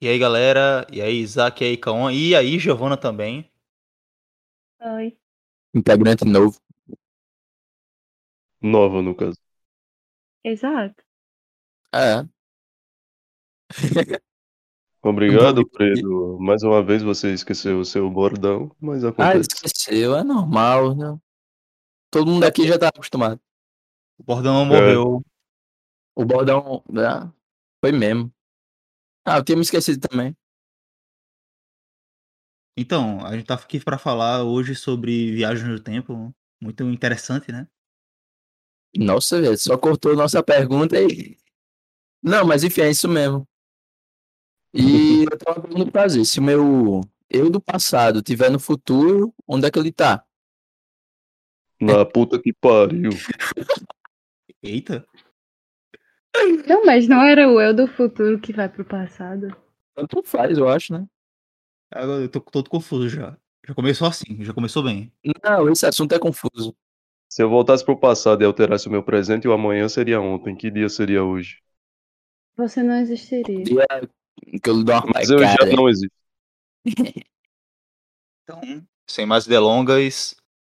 E aí, galera? E aí, Isaac, e aí, Kaon? E aí, Giovana também. Oi. Integrante novo. Nova, no caso. Exato. É. Obrigado, Fredo. Mais uma vez você esqueceu o seu bordão, mas Ah, acontece. esqueceu, é normal, né? Todo mundo aqui já tá acostumado. O bordão morreu. O bordão né? foi mesmo. Ah, eu tinha me esquecido também. Então, a gente tá aqui pra falar hoje sobre viagem no tempo. Muito interessante, né? Nossa, velho, só cortou nossa pergunta aí. Não, mas enfim, é isso mesmo. E eu tava perguntando pra fazer, se o meu eu do passado tiver no futuro, onde é que ele tá? Na puta que pariu. Eita. Não, mas não era o eu do futuro que vai pro passado. Tanto faz, eu acho, né? Agora eu tô todo confuso já. Já começou assim, já começou bem. Não, esse assunto é confuso. Se eu voltasse pro passado e alterasse o meu presente, o amanhã seria ontem. Que dia seria hoje? Você não existiria. Dia que eu dou uma Mas eu já pancada. não existo. Então, sem mais delongas,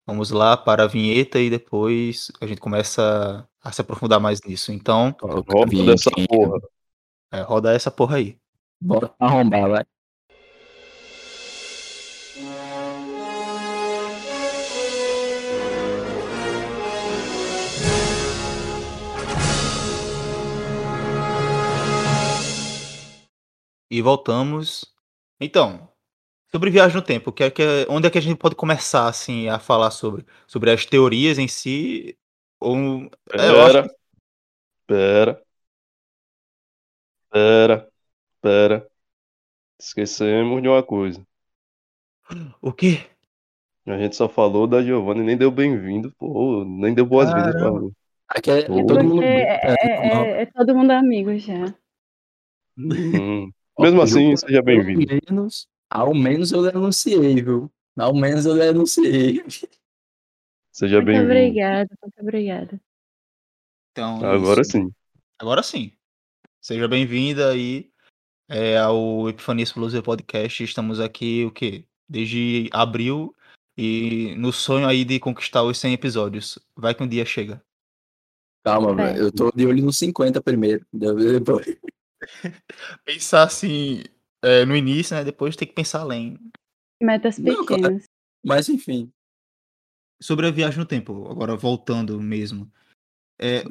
vamos lá para a vinheta e depois a gente começa a se aprofundar mais nisso. Então, Roda dessa vinhetinha. porra. é, roda essa porra aí. Bora arrombar, vai. E voltamos. Então, sobre viagem no tempo, que é que é- onde é que a gente pode começar assim a falar sobre sobre as teorias em si ou é, eu acho Pera. Pera. Pera. Pera. Esquecemos de uma coisa. o quê? A gente só falou da Giovanna e nem deu bem-vindo, pô. Nem deu boas-vindas pra mim. Aqui é, É todo mundo. é, é, é- é- é todo mundo amigo já. Hum. Mesmo assim, seja bem-vindo. Ao menos, eu denunciei, viu? Ao menos eu denunciei. Seja Muito bem-vindo. obrigada, muito obrigada. Então, Agora isso. sim. Agora sim. Seja bem-vinda aí é, ao Epifania Explosive Podcast. Estamos aqui, o quê? Desde abril e no sonho aí de conquistar os 100 episódios. Vai que um dia chega. Calma, velho. Eu tô de olho nos 50 primeiro. Pensar assim é, no início, né? Depois tem que pensar além. Metas Não, cara. pequenas. Mas enfim. Sobre a viagem no tempo, agora voltando mesmo. É,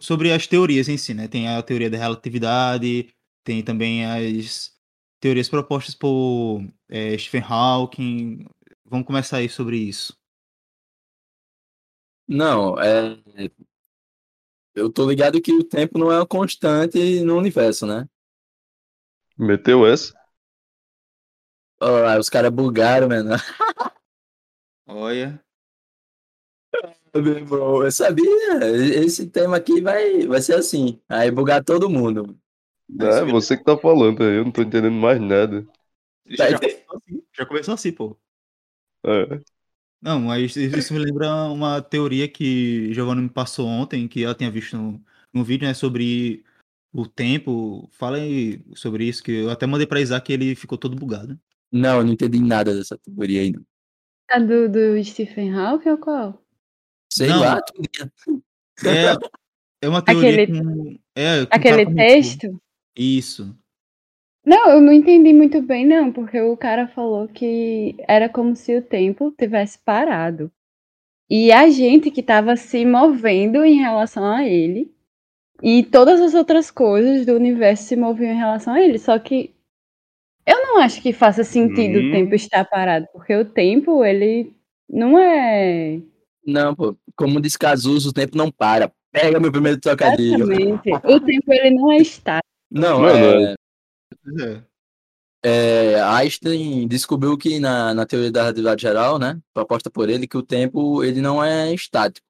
sobre as teorias em si, né? Tem a teoria da relatividade, tem também as teorias propostas por é, Stephen Hawking. Vamos começar aí sobre isso. Não, é. Eu tô ligado que o tempo não é uma constante no universo, né? Meteu essa? Aí os caras bugaram, mano. Olha. Eu sabia. Esse tema aqui vai, vai ser assim. Aí bugar todo mundo. É, você que tá falando, eu não tô entendendo mais nada. Já, já começou assim, já começou assim, pô. É. Não, mas isso me lembra uma teoria que Giovanna me passou ontem, que ela tinha visto no, no vídeo, né, sobre o tempo. Fala aí sobre isso, que eu até mandei pra Isaac e ele ficou todo bugado. Não, eu não entendi nada dessa teoria aí. Não. A do, do Stephen Hawking ou qual? Sei Não. lá, É, é uma teoria Aquele- com, é, com Aquele cara texto? Isso. Não, eu não entendi muito bem, não, porque o cara falou que era como se o tempo tivesse parado. E a gente que tava se movendo em relação a ele. E todas as outras coisas do universo se moviam em relação a ele. Só que eu não acho que faça sentido Hum. o tempo estar parado, porque o tempo, ele não é. Não, pô. Como diz Cazuza, o tempo não para. Pega meu primeiro trocadilho. Exatamente. O tempo, ele não é estático. Não, Mano, é, Pois é. é, Einstein descobriu que na, na teoria da relatividade geral, né, proposta por ele, que o tempo ele não é estático.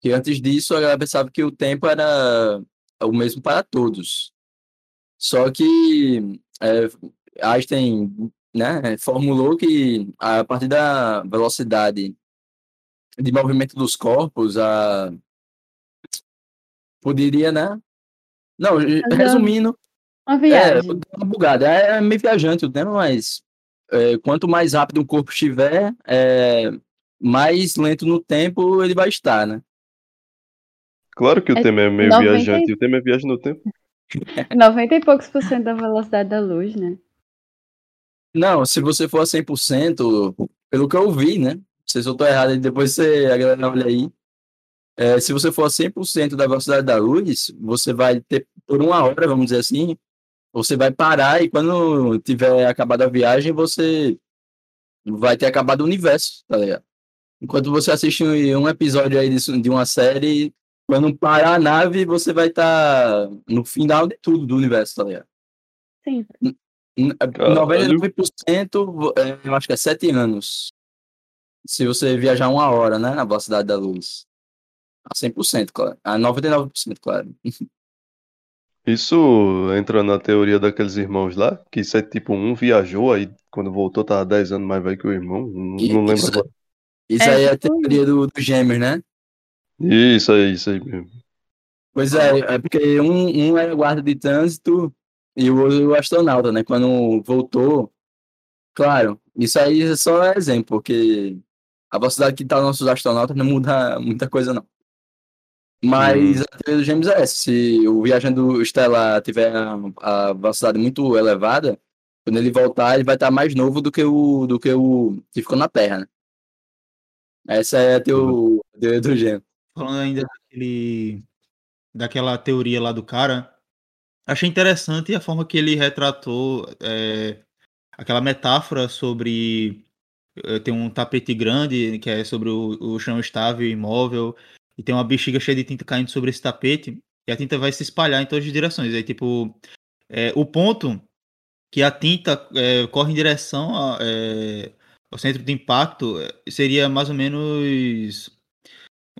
Que antes disso a galera pensava que o tempo era o mesmo para todos. Só que é, Einstein né, formulou que a partir da velocidade de movimento dos corpos, a poderia, né? Não, resumindo, Uma É, viagem. dá uma bugada. É meio viajante o tema, mas é, quanto mais rápido o corpo estiver, é, mais lento no tempo ele vai estar, né? Claro que o É tema é meio 90 viajante. O tema é viagem no tempo. 90 e poucos por cento da velocidade da luz, né? Não, se você for a 100%, pelo que eu vi, né? Não sei se eu tô errado, depois você, a galera olha aí. É, se você for a 100% da velocidade da luz, você vai ter, por uma hora, vamos dizer assim, você vai parar e quando tiver acabado a viagem, você vai ter acabado o universo, tá ligado? Enquanto você assiste um um episódio aí de, de uma série, quando parar a nave, você vai estar no final de tudo do universo, tá ligado? Sim. N- Caralho. 99%, vo- é, eu acho que é 7 anos. Se você viajar uma hora, né, na velocidade da luz. A 100%, claro. A 99%, claro. Isso entra na teoria daqueles irmãos lá, que isso é tipo, um viajou, aí quando voltou tava 10 anos mais velho que o irmão. Não, não lembro isso- agora. Isso É, aí é a tipo teoria do, do gêmeos, né? Isso aí, isso aí mesmo. Pois é, é porque um, um era guarda de trânsito e o outro o astronauta, né? Quando voltou, claro, isso aí é só exemplo, porque a velocidade que tá nossos astronautas não muda muita coisa, não. Mas a teoria dos gêmeos é essa, se o viajando estelar tiver a, velocidade muito elevada, quando ele voltar, ele vai estar mais novo do que o, do que o que ficou na Terra, né? Essa é a teo- a teoria do gêmeo. Falando ainda daquele, daquela teoria lá do cara, achei interessante a forma que ele retratou é, aquela metáfora sobre eh, tem um tapete grande que é sobre o, o chão estável e imóvel e tem uma bexiga cheia de tinta caindo sobre esse tapete e a tinta vai se espalhar em todas as direções. Aí tipo é, o ponto que a tinta corre em direção a, ao centro de impacto seria mais ou menos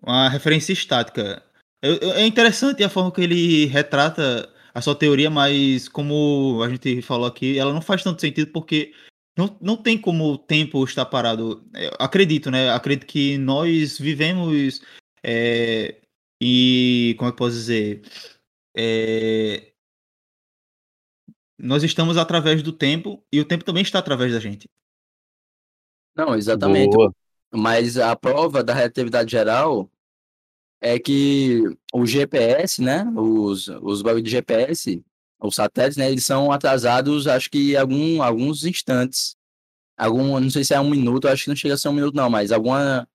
uma referência estática. É interessante a forma que ele retrata a sua teoria, mas como a gente falou aqui, ela não faz tanto sentido porque não, não tem como o tempo estar parado. Eu acredito, né? Acredito que nós vivemos é, e como é que eu posso dizer? É, nós estamos através do tempo e o tempo também está através da gente. Não, exatamente. Boa. Mas a prova da relatividade geral é que o GPS, né? Os, os bagulho de GPS, os satélites, né? Eles são atrasados, acho que algum, alguns instantes. Algum, não sei se é um minuto, acho que não chega a ser um minuto, não, mas alguma,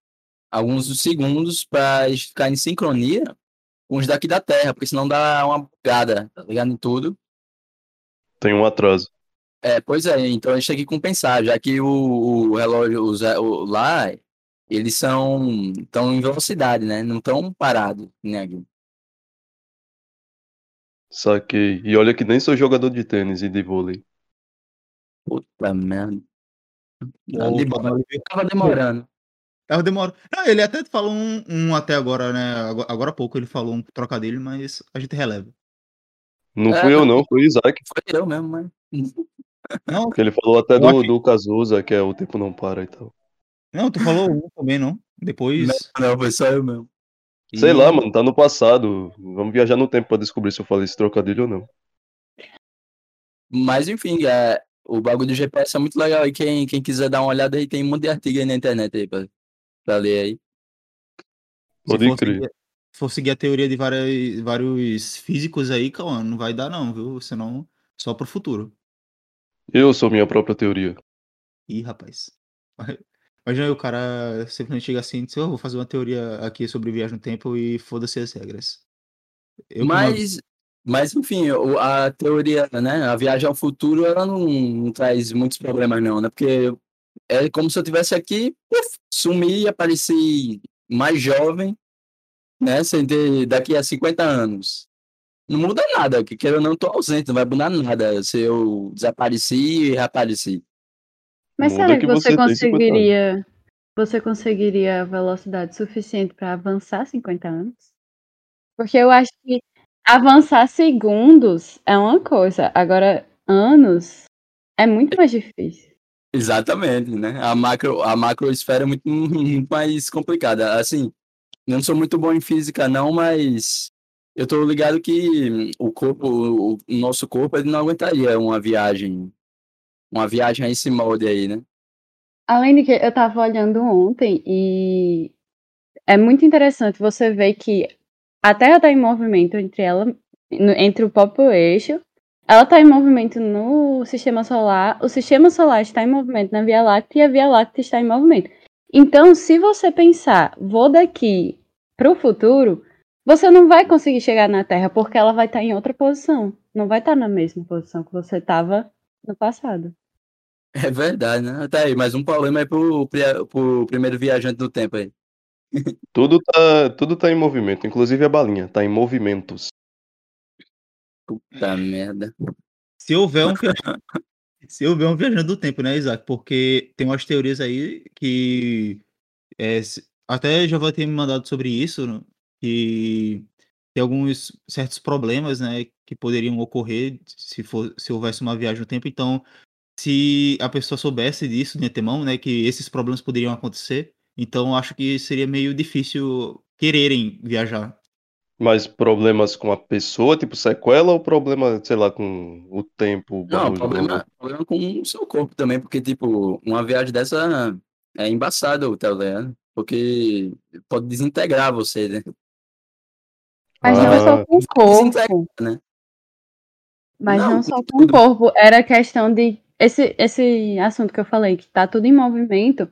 alguns segundos para ficar em sincronia com os daqui da Terra, porque senão dá uma bugada, tá ligado? Em tudo. Tem um atraso. É, pois é, então a gente tem que compensar, já que o, o relógio os- o- lá, eles são estão em velocidade, né? Não estão parados, né? aqui. Saquei. E olha que nem sou jogador de tênis e de vôlei. Puta merda. Tá Ou- demorando. Tava demorando. Tava demora. Não, ele até falou um, um até agora, né? Agora, agora há pouco ele falou um trocadilho, mas a gente releva. Não É, fui eu não, foi o Isaac. Foi eu mesmo, mas. Não, Que ele falou até do, do Cazuza, que é o tempo não para e tal. Não, tu falou um também, não? Depois. Não, foi só eu mesmo. Sei E- lá, mano, tá no passado. Vamos viajar no tempo pra descobrir se eu falei esse trocadilho ou não. Mas enfim, é, o bagulho do GPS é muito legal. E quem, quem quiser dar uma olhada aí, tem um monte de artigo aí na internet aí pra, pra ler aí. Se Pode for crer. seguir, se for seguir a teoria de várias, vários físicos aí, calma, não vai dar não, viu? Senão, só pro futuro. Eu sou minha própria teoria. Ih, rapaz. Imagina aí o cara simplesmente chega assim e diz, "Eu vou fazer uma teoria aqui sobre viagem no tempo e foda-se as regras. Eu que não- Mas, mas enfim, a teoria, né? A viagem ao futuro, ela não, não traz muitos problemas, não, né? Porque é como se eu tivesse aqui, puf, sumi e apareci mais jovem, né? Sem ter daqui a 50 anos. Não muda nada, que queira ou não, tô ausente, não vai mudar nada se eu desapareci e reapareci. Mas será que que você você tem 50 anos. conseguiria. Você conseguiria velocidade suficiente para avançar 50 anos? Porque eu acho que avançar segundos é uma coisa, agora anos é muito mais difícil. Exatamente, né? A macro, a macroesfera é muito, muito mais complicada. Assim, não sou muito bom em física, não, mas Eu tô ligado que o corpo, o nosso corpo, ele não aguentaria uma viagem, uma viagem a esse molde aí, né? Além de que eu tava olhando ontem e é muito interessante você ver que a Terra está em movimento entre ela, entre o próprio eixo. Ela está em movimento no sistema solar, o sistema solar está em movimento na Via Láctea e a Via Láctea está em movimento. Então, se você pensar, vou daqui para o futuro, você não vai conseguir chegar na Terra porque ela vai estar em outra posição. Não vai estar na mesma posição que você estava no passado. É verdade, né? Tá aí, mais um problema aí pro, pro primeiro viajante do tempo aí. Tudo tá, tudo tá em movimento, inclusive a balinha, tá em movimentos. Puta merda. Se houver um viajante, se houver um viajante do tempo, né, Isaac? Porque tem umas teorias aí que é, até já vai ter me mandado sobre isso, né, que tem alguns certos problemas, né, que poderiam ocorrer se for se houvesse uma viagem no tempo. Então, se a pessoa soubesse disso de antemão, né, que esses problemas poderiam acontecer, então acho que seria meio difícil quererem viajar. Mas problemas com a pessoa, tipo sequela, ou problema, sei lá, com o tempo, Não, problema, problema com o seu corpo também, porque, tipo, uma viagem dessa é embaçado, tá ligado? Porque pode desintegrar você, né? Mas não Ah, só com o Desintegra, corpo. né? Mas Não, não, só com o corpo, era questão de. Esse, esse assunto que eu falei, que tá tudo em movimento,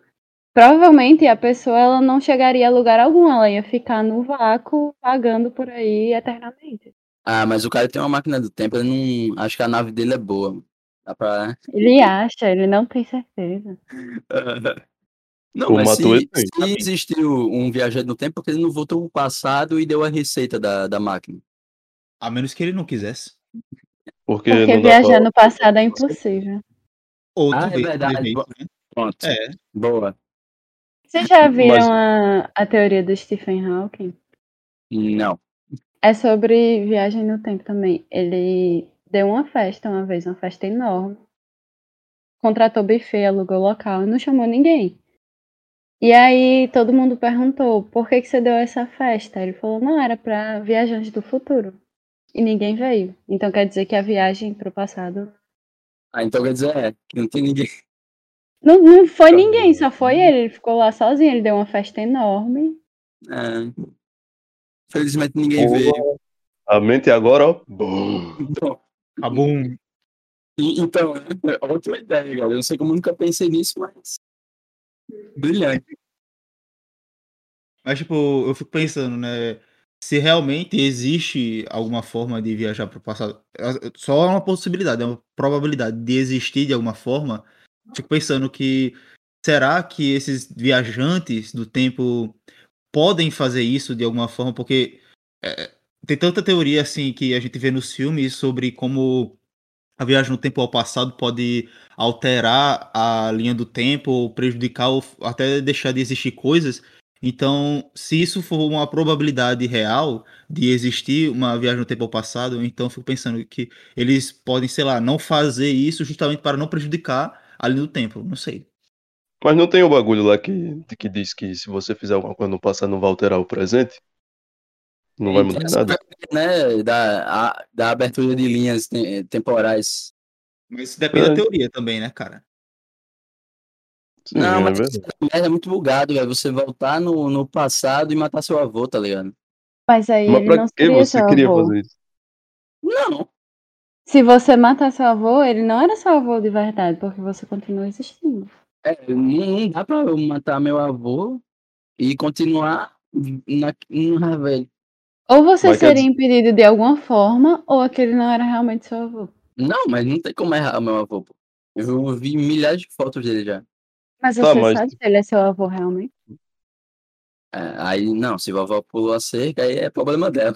provavelmente a pessoa ela não chegaria a lugar algum, ela ia ficar no vácuo, vagando por aí eternamente. Ah, mas o cara tem uma máquina do tempo, ele não. Acho que a nave dele é boa. Dá pra. Ele acha, ele não tem certeza. Não, O mas se, se existiu um viajante no tempo, porque ele não voltou pro passado e deu a receita da, da máquina. A menos que ele não quisesse. Porque, Porque viajar pra... no passado é impossível. Ou Ah, é verdade. né? Pronto. É. Boa. Vocês já viram Mas- a, a teoria do Stephen Hawking? Não. É sobre viagem no tempo também. Ele deu uma festa uma vez, uma festa enorme. Contratou buffet, alugou local e não chamou ninguém. E aí todo mundo perguntou, por que, que você deu essa festa? Ele falou, não, era para viajantes do futuro. E ninguém veio. Então quer dizer que a viagem pro passado. Ah, então quer dizer, é, que não tem ninguém. Não, não foi ninguém, só foi ele. Ele ficou lá sozinho, ele deu uma festa enorme. É, felizmente ninguém Boa. veio. A mente agora, ó. bum. Então, Acabou um. e- então, é ótima ideia, galera. Eu não sei como eu nunca pensei nisso, mas. Brilhante. Mas, tipo, eu fico pensando, né? Se realmente existe alguma forma de viajar para o passado, é só uma possibilidade, é uma probabilidade de existir de alguma forma. Fico pensando que será que esses viajantes do tempo podem fazer isso de alguma forma? Porque é, tem tanta teoria assim que a gente vê nos filmes sobre como a viagem no tempo ao passado pode alterar a linha do tempo, ou prejudicar, ou até deixar de existir coisas. Então, se isso for uma probabilidade real de existir uma viagem no tempo ao passado, então fico pensando que eles podem, sei lá, não fazer isso justamente para não prejudicar a linha do tempo. Não sei. Mas não tem o bagulho lá que, que diz que se você fizer alguma coisa no passado não vai alterar o presente? Não vai mudar nada? Né, da, a- da abertura de linhas te- temporais. Mas isso depende É. da teoria também, né, cara? Sim, não, é mas merda é muito bugado, velho. Você voltar no, no passado e matar seu avô, tá ligado? Mas aí Mas ele pra não que você queria avô. fazer isso? Não. Se você matar seu avô, ele não era seu avô de verdade, porque você continua existindo. É, não, não dá pra eu matar meu avô e continuar na, na velho. Ou você Mas quer seria impedido de alguma forma, ou aquele não era realmente seu avô. Não, mas não tem como errar o meu avô, pô. Eu vi milhares de fotos dele já. Mas Tá, você mas- sabe se ele é seu avô realmente? É, aí, não, se vovó pulou a cerca, aí é problema dela.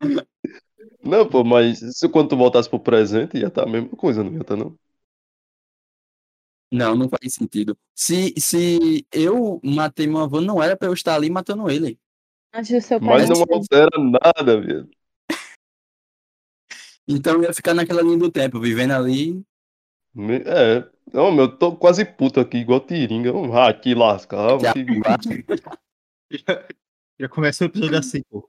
Não, pô, mas se quando tu voltasse pro presente ia estar a mesma coisa, não ia estar, não? Não, não faz sentido. Se, se eu matei meu avô, não era pra eu estar ali matando ele. Antes do seu pai Mas não altera nada, velho. Então eu ia ficar naquela linha do tempo, vivendo ali. Me- É. Não, meu, eu tô quase puto aqui, igual tiringa. Ah, aqui lascar. Já- que- Já começa o episódio assim, pô.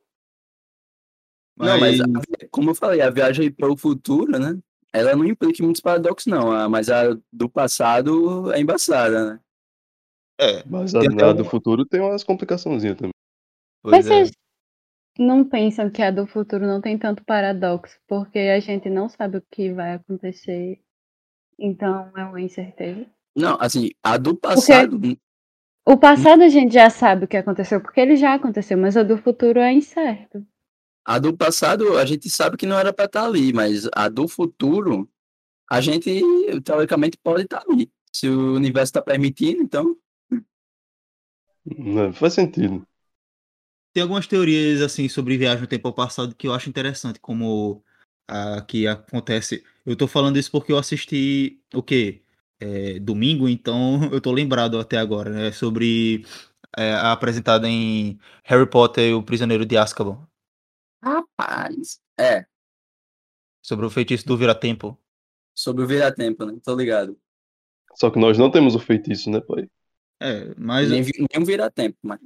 Não, mas a vi- como eu falei, a viagem para o futuro, né? Ela não implica muitos paradoxos, não. ah, Mas a do passado é embaçada, né? É, Mas Tem a, até a um- do futuro tem umas complicaçõezinhas também. Mas pois é. vocês não pensam que a do futuro não tem tanto paradoxo, porque a gente não sabe o que vai acontecer, então é uma incerteza. Não, assim, a do passado. O passado a gente já sabe o que aconteceu, porque ele já aconteceu, mas a do futuro é incerto. A do passado a gente sabe que não era para estar ali, mas a do futuro a gente teoricamente pode estar ali. Se o universo está permitindo, então. Né, Faz sentido. Tem algumas teorias assim sobre viagem no tempo ao passado que eu acho interessante, como a que acontece. Eu tô falando isso porque eu assisti o quê? É, domingo, então eu tô lembrado até agora, né? Sobre é, a apresentada em Harry Potter e o Prisioneiro de Azkaban, Rapaz. É, sobre o feitiço do vira-tempo. sobre o vira-tempo, né? Tô ligado. Só que nós não temos o feitiço, né, pai? É, mas Nem, nem um vira-tempo, mas.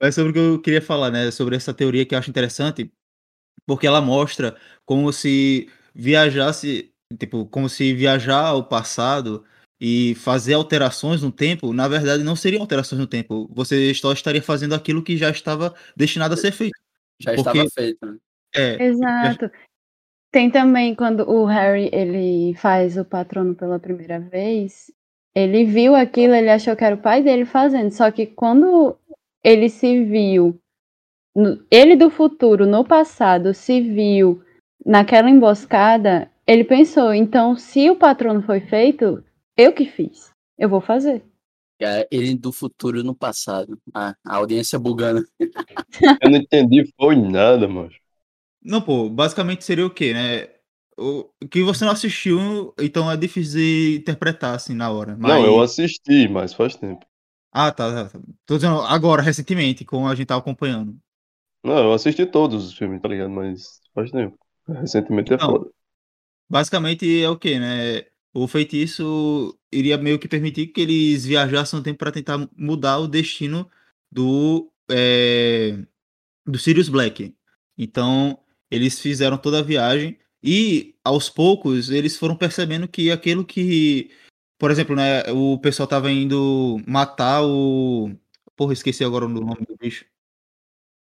É sobre o que eu queria falar, né? Sobre essa teoria que eu acho interessante, porque ela mostra como se viajasse, tipo, como se viajar ao passado e fazer alterações no tempo, na verdade não seriam alterações no tempo. Você só estaria fazendo aquilo que já estava destinado a ser feito. Já Porque- estava feito, né? É, Exato. Tem também quando o Harry ele faz o patrono pela primeira vez, ele viu aquilo, ele achou que era o pai dele fazendo, só que quando ele se viu, ele do futuro, no passado, se viu naquela emboscada, ele pensou, então se o patrono foi feito, eu que fiz, eu vou fazer. É, Ele do futuro no passado. Ah, a audiência bugando. Eu não entendi, foi nada, mano. não, pô, basicamente seria o quê, né? O o que você não assistiu, então é difícil de interpretar assim na hora. Mas... Não, eu assisti, mas faz tempo. Ah, tá, tá. Tô dizendo agora, recentemente, como a gente tava acompanhando. Não, eu assisti todos os filmes, tá ligado? Mas faz tempo. Recentemente é Não. foda. Basicamente é o quê, né? O feitiço iria meio que permitir que eles viajassem no tempo para tentar mudar o destino do é, do Sirius Black. Então eles fizeram toda a viagem e aos poucos eles foram percebendo que aquilo que, por exemplo, né, o pessoal tava indo matar o, porra, esqueci agora o nome do bicho.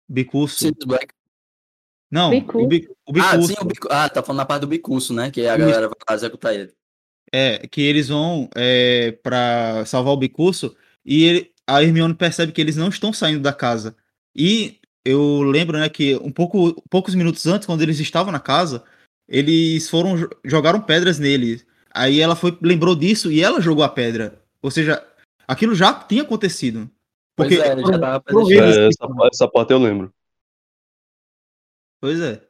Bicurso. Não, Bicurso. o, bi, o Ah, Bicurso. sim, o ah, tá falando na parte do bicurso, né? Que a Isso. galera vai lá executar ele. É, que eles vão é, para salvar o Bicurso e ele- a Hermione percebe que eles não estão saindo da casa. E eu lembro, né, que um pouco, poucos minutos antes, quando eles estavam na casa, eles foram jo- jogaram pedras nele. Aí ela foi lembrou disso e ela jogou a pedra. Ou seja, aquilo já tinha acontecido. Pois Porque é, ele já predestinado. eles É, essa, essa parte eu lembro. Pois é.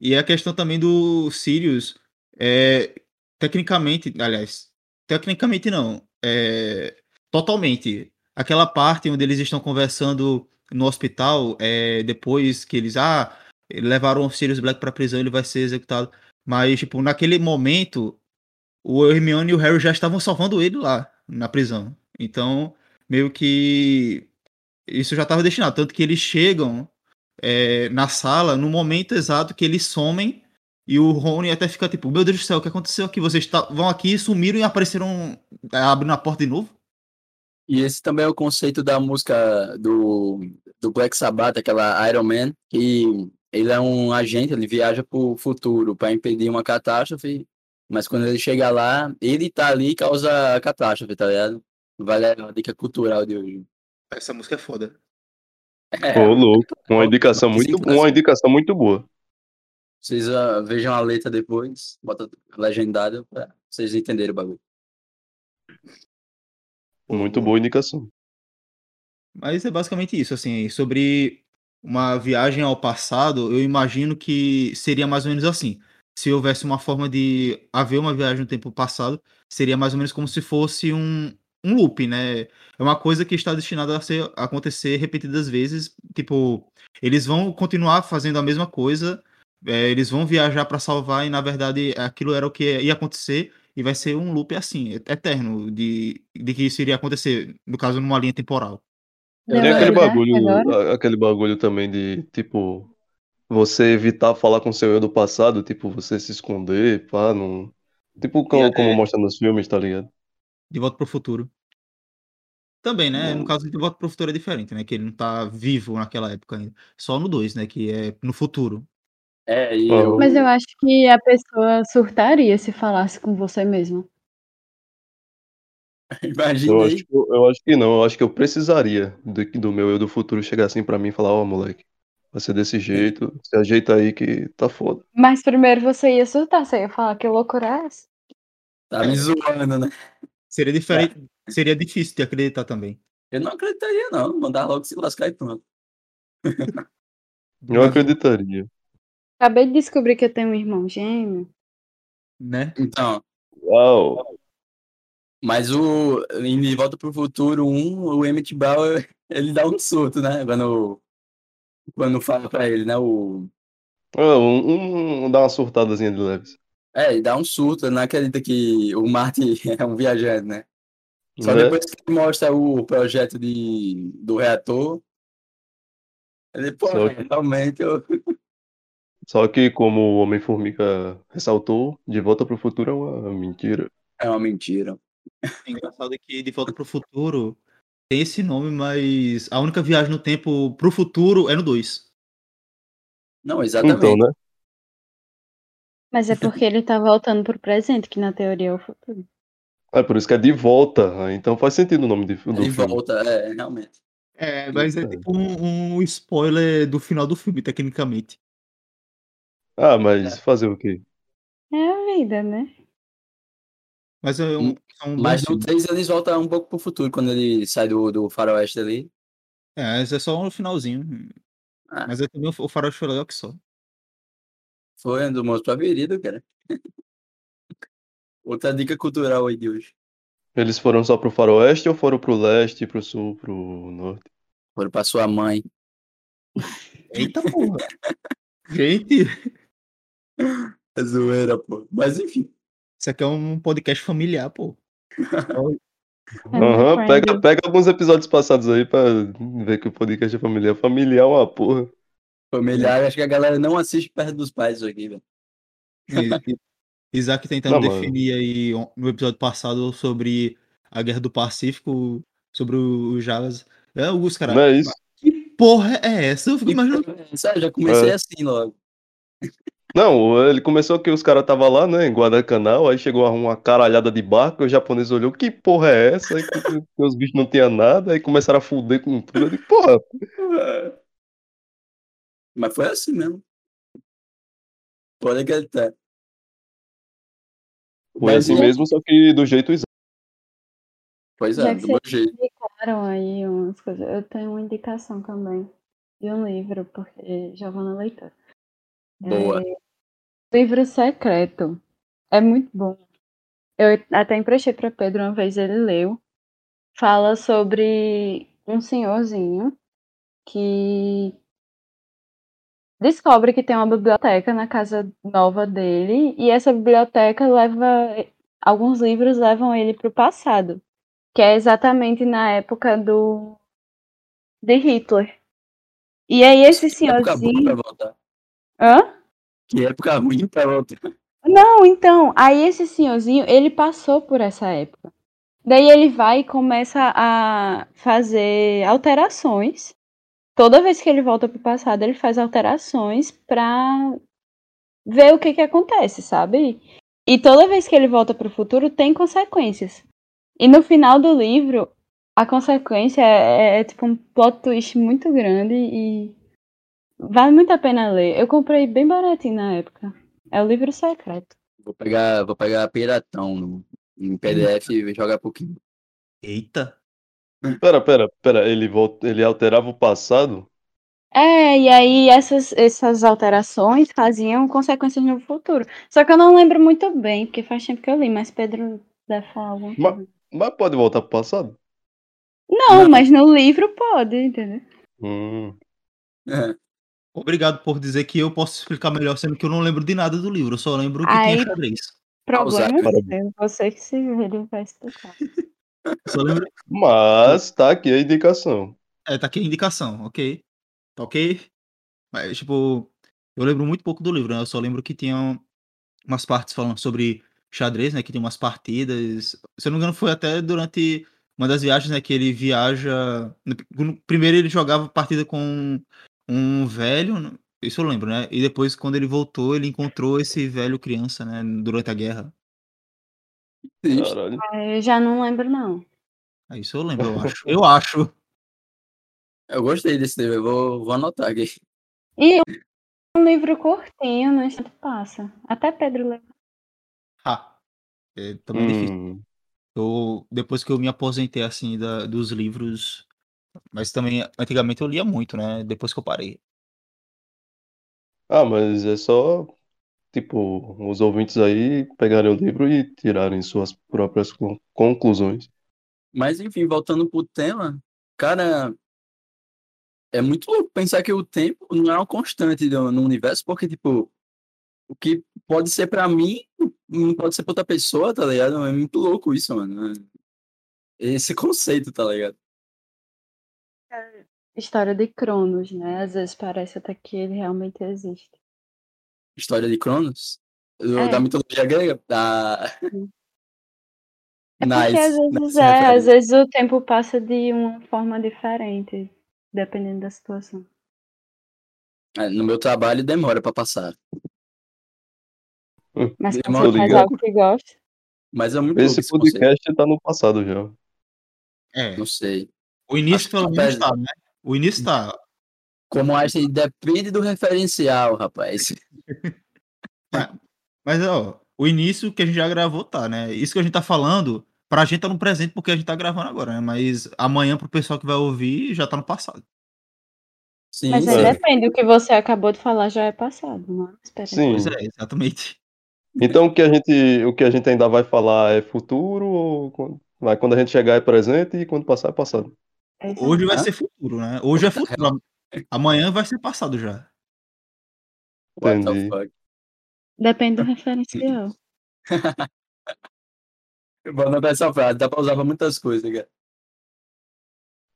E a questão também do Sirius, é, tecnicamente, aliás, tecnicamente não, é, totalmente. Aquela parte onde eles estão conversando no hospital, é, depois que eles, ah, levaram o Sirius Black pra prisão, ele vai ser executado. Mas, tipo, naquele momento, o Hermione e o Harry já estavam salvando ele lá, na prisão. Então, meio que isso já estava destinado. Tanto que eles chegam é, na sala no momento exato que eles somem e o Rony até fica tipo, meu Deus do céu, o que aconteceu aqui? Vocês vão aqui, sumiram e apareceram é, abrindo a porta de novo? E esse também é o conceito da música do, do Black Sabbath, aquela Iron Man, que ele é um agente, ele viaja pro futuro para impedir uma catástrofe, mas quando ele chega lá, ele tá ali e causa a catástrofe, tá ligado? Vale a dica cultural de hoje. Essa música é foda. É, Ô, louco. Uma indicação muito, claro. uma indicação muito boa. vocês ah, vejam a letra depois, bota legendada pra vocês entenderem o bagulho. Muito boa indicação. Mas é basicamente isso, assim, sobre uma viagem ao passado, eu imagino que seria mais ou menos assim. Se houvesse uma forma de haver uma viagem no tempo passado, seria mais ou menos como se fosse um, um loop, né? É uma coisa que está destinada a, ser, a acontecer repetidas vezes. Tipo, eles vão continuar fazendo a mesma coisa, é, eles vão viajar para salvar, e na verdade aquilo era o que ia acontecer, e vai ser um loop assim, eterno, de, de que isso iria acontecer, no caso, numa linha temporal. Tem Tem É, aquele né, bagulho, agora? aquele bagulho também de, tipo, você evitar falar com seu eu do passado, tipo, você se esconder, pá, não. Tipo, como, É. como mostra nos filmes, tá ligado? De Volta pro Futuro. Também, né? No Não. caso de Volta pro Futuro é diferente, né? Que ele não tá vivo naquela época ainda. Só no 2, né? Que é no futuro. É, e eu, Mas eu acho que a pessoa surtaria se falasse com você mesmo. Eu acho, imaginei. que, eu acho que não, eu acho que eu precisaria do, do meu eu do futuro chegar assim pra mim e falar, ó, moleque, vai ser desse jeito, se ajeita aí que tá foda. Mas primeiro você ia surtar, você ia falar que loucura é essa? Tá me zoando, né? Seria diferente. Seria difícil de acreditar também. Eu não acreditaria, não. Mandar logo se lascar e pronto. Eu acreditaria. Acabei de descobrir que eu tenho um irmão gêmeo. Né? Então, Uau! mas o em De Volta pro Futuro 1, o Emmett Brown, ele dá um surto, né? Quando, quando fala pra ele, né? O, Ah, um, um dá uma surtadazinha de leves. é, ele dá um surto, não acredita que o Marty é um viajante, né? Só né? depois que ele mostra o projeto de, do reator, ele, pô, Só que- realmente, eu... Só que, como o Homem-Formiga ressaltou, De Volta pro Futuro é uma mentira. é uma mentira. O engraçado é que De Volta pro Futuro tem esse nome, mas a única viagem no tempo pro futuro é no 2. Não, exatamente. Então, né? Mas é porque ele tá voltando pro presente, que na teoria é o futuro. É por isso que é De Volta. ah, Então faz sentido o nome de, do Ele filme. volta, é, realmente. É, mas é É. tipo um, um spoiler do final do filme, tecnicamente. Ah, mas fazer o quê? É a vida, né? Mas é um, Bom Mas no filme. 3 eles voltam um pouco pro futuro, quando ele sai do, do faroeste ali. É, esse é só um finalzinho. Ah. Mas é também o, faroeste foi legal que só. Foi um do monstro pra avenida, cara. Outra dica cultural aí de hoje. Eles foram só pro faroeste ou foram pro leste, pro sul, pro norte? Foram pra sua mãe. Eita porra. Gente, É zoeira, pô. Mas enfim. isso aqui é um podcast familiar, pô. Family pega, pega alguns episódios passados aí pra ver que o podcast é familiar. Familiar é uma porra. Familiar, acho que a galera não assiste perto dos pais isso aqui, velho. Isaac tentando Não, mano. definir aí no episódio passado sobre a Guerra do Pacífico, sobre o Javas. É, os caras. Não é isso? Que porra é essa? Eu fico imaginando. Sabe, já comecei É. assim logo. Não, ele começou que os caras estavam lá, né, em Guadalcanal, aí chegou uma caralhada de barco, o japonês olhou, que porra é essa? Aí que- os bichos não tinham nada, aí começaram a fuder com tudo. Eu digo, porra, Mas foi assim mesmo. Pode acreditar. foi Mas assim e- mesmo, só que do jeito exato. Pois Já é, que do meu jeito. Indicaram aí umas coisas. Eu tenho uma indicação também de um livro, porque já vou na leitura. Boa. É, livro secreto. É muito bom. Eu até emprestei para Pedro uma vez, ele leu. Fala sobre um senhorzinho que descobre que tem uma biblioteca na casa nova dele e essa biblioteca leva alguns livros levam ele para o passado, que é exatamente na época do de Hitler. E aí esse pra senhorzinho, hã? Que época ruim pra voltar. Não, então, aí esse senhorzinho, ele passou por essa época. Daí ele vai e começa a fazer alterações. Toda vez que ele volta pro passado, ele faz alterações pra ver o que que acontece, sabe? E toda vez que ele volta pro futuro, tem consequências. E no final do livro, a consequência é, é, é, tipo um plot twist muito grande e vale muito a pena ler. Eu comprei bem baratinho na época. É o livro secreto. Vou pegar, vou pegar piratão no, em PDF e jogar pouquinho. Eita. Pera, pera, pera, ele, volta, ele alterava o passado? É, e aí essas, essas alterações faziam consequências no futuro. Só que eu não lembro muito bem, porque faz tempo que eu li, mas Pedro deve falar alguma Ma- coisa. Mas pode voltar pro passado? Não, Não. mas no livro pode, entendeu? Hum. É. Obrigado por dizer que eu posso explicar melhor, sendo que eu não lembro de nada do livro. Eu só lembro que Aí- tinha xadrez. Problema Alzheimer. seu, você que se ele vai explicar. Só lembro. Mas tá aqui a indicação. É, tá aqui a indicação, ok? Tá ok? Mas, tipo, eu lembro muito pouco do livro, né? Eu só lembro que tinha umas partes falando sobre xadrez, né? Que tem umas partidas. Se eu não me engano, foi até durante uma das viagens, né? Que ele viaja. Primeiro ele jogava partida com um velho, isso eu lembro, né? E depois, quando ele voltou, ele encontrou esse velho criança, né? Durante a guerra. Caralho. É, Eu já não lembro, não. Ah, Isso eu lembro, eu acho. Eu acho. Eu gostei desse livro, eu vou, vou anotar aqui. E um livro curtinho, no instante passa. Até Pedro leu. Ah, é, também é difícil. Hum. Eu, depois que eu me aposentei, assim, da, dos livros. Mas também, antigamente eu lia muito, né? Depois que eu parei. Ah, mas é só, tipo, os ouvintes aí pegarem o livro e tirarem suas próprias con- conclusões. Mas enfim, voltando pro tema, cara, é muito louco pensar que o tempo não é uma constante no universo, porque, tipo, o que pode ser pra mim não pode ser pra outra pessoa, tá ligado? É muito louco isso, mano. Esse conceito, tá ligado? História de Cronos, né? Às vezes parece até que ele realmente existe. História de Cronos, do- É. da mitologia grega, da... É porque Nice, às vezes nice é, às vezes o tempo passa de uma forma diferente, dependendo da situação. É, No meu trabalho demora pra passar, Mas quando Demora, você faz ligado? algo que gosta, mas é muito Esse podcast tá no passado já. É. Não sei. O início, pelo menos, tá, né? O início tá. Como Einstein depende do referencial, rapaz. Mas, ó, o início que a gente já gravou tá, né? Isso que a gente tá falando, pra gente tá no presente porque a gente tá gravando agora, né? Mas amanhã pro pessoal que vai ouvir já tá no passado. Sim, mas aí É. depende, o que você acabou de falar já é passado, não é? Sim. Pois é, exatamente. Então o que a gente, o que a gente ainda vai falar é futuro ou quando, vai, quando a gente chegar é presente e quando passar é passado? É. Hoje vai ser futuro, né? Hoje é futuro. am- Amanhã vai ser passado já. What the fuck? Depende do referencial. Vou anotar essa frase, dá pra usar pra muitas coisas, cara.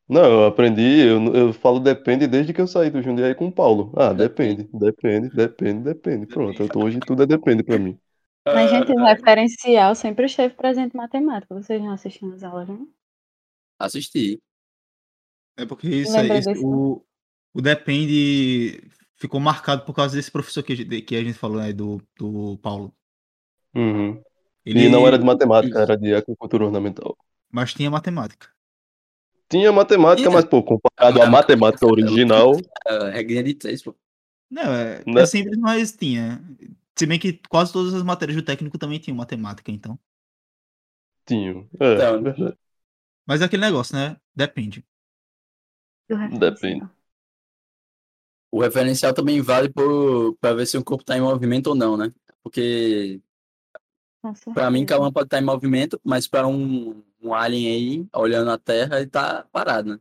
Não, eu aprendi, eu, eu falo depende desde que eu saí do Jundiaí com o Paulo. Ah, depende, depende, depende, depende. Pronto, eu tô- hoje tudo é depende pra mim. Mas, gente, o Ah, referencial sempre esteve presente em matemática. Vocês não assistiram as aulas, não? Assisti. É porque isso aí, esse- desse, o, o depende ficou marcado por causa desse professor que, a gente- que a gente falou, né? Do, do Paulo. Uhum. Ele, E não era de matemática, era de agricultura ornamental. Mas tinha matemática. Tinha matemática, mas, pô, comparado à matemática original, regrinha de três, pô. Não, é, Né? é simples, mas tinha. Se bem que quase todas as matérias do técnico também tinham matemática, então. tinha. É, Então. verdade. Mas é aquele negócio, né? Depende. Do Depende. referencial. O referencial também vale por, pra ver se o corpo tá em movimento ou não, né? Porque pra mim. Cauã pode estar em movimento, mas pra um, um alien aí, olhando a Terra, ele tá parado, né?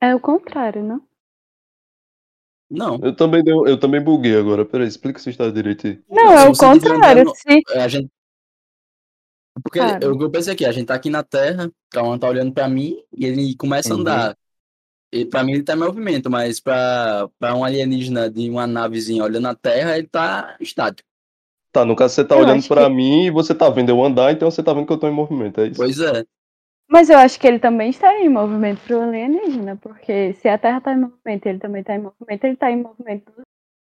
É o contrário, não? Não. Eu também, deu, eu também buguei agora. Peraí, explica essa história direito aí. Não, é se o contrário. andando- Se... A gente. Porque Claro. eu, eu pensei aqui, a gente tá aqui na Terra, Cauã tá olhando pra mim e ele começa a Uhum. andar. E pra mim ele tá em movimento, mas pra, pra um alienígena de uma navezinha olhando a Terra, ele tá estático. Tá, no caso você tá Eu olhando pra que- mim e você tá vendo eu andar, então você tá vendo que eu tô em movimento, é isso? Pois é. Mas eu acho que ele também está em movimento pro alienígena, porque se a Terra tá em movimento e ele também tá em movimento, ele tá em movimento.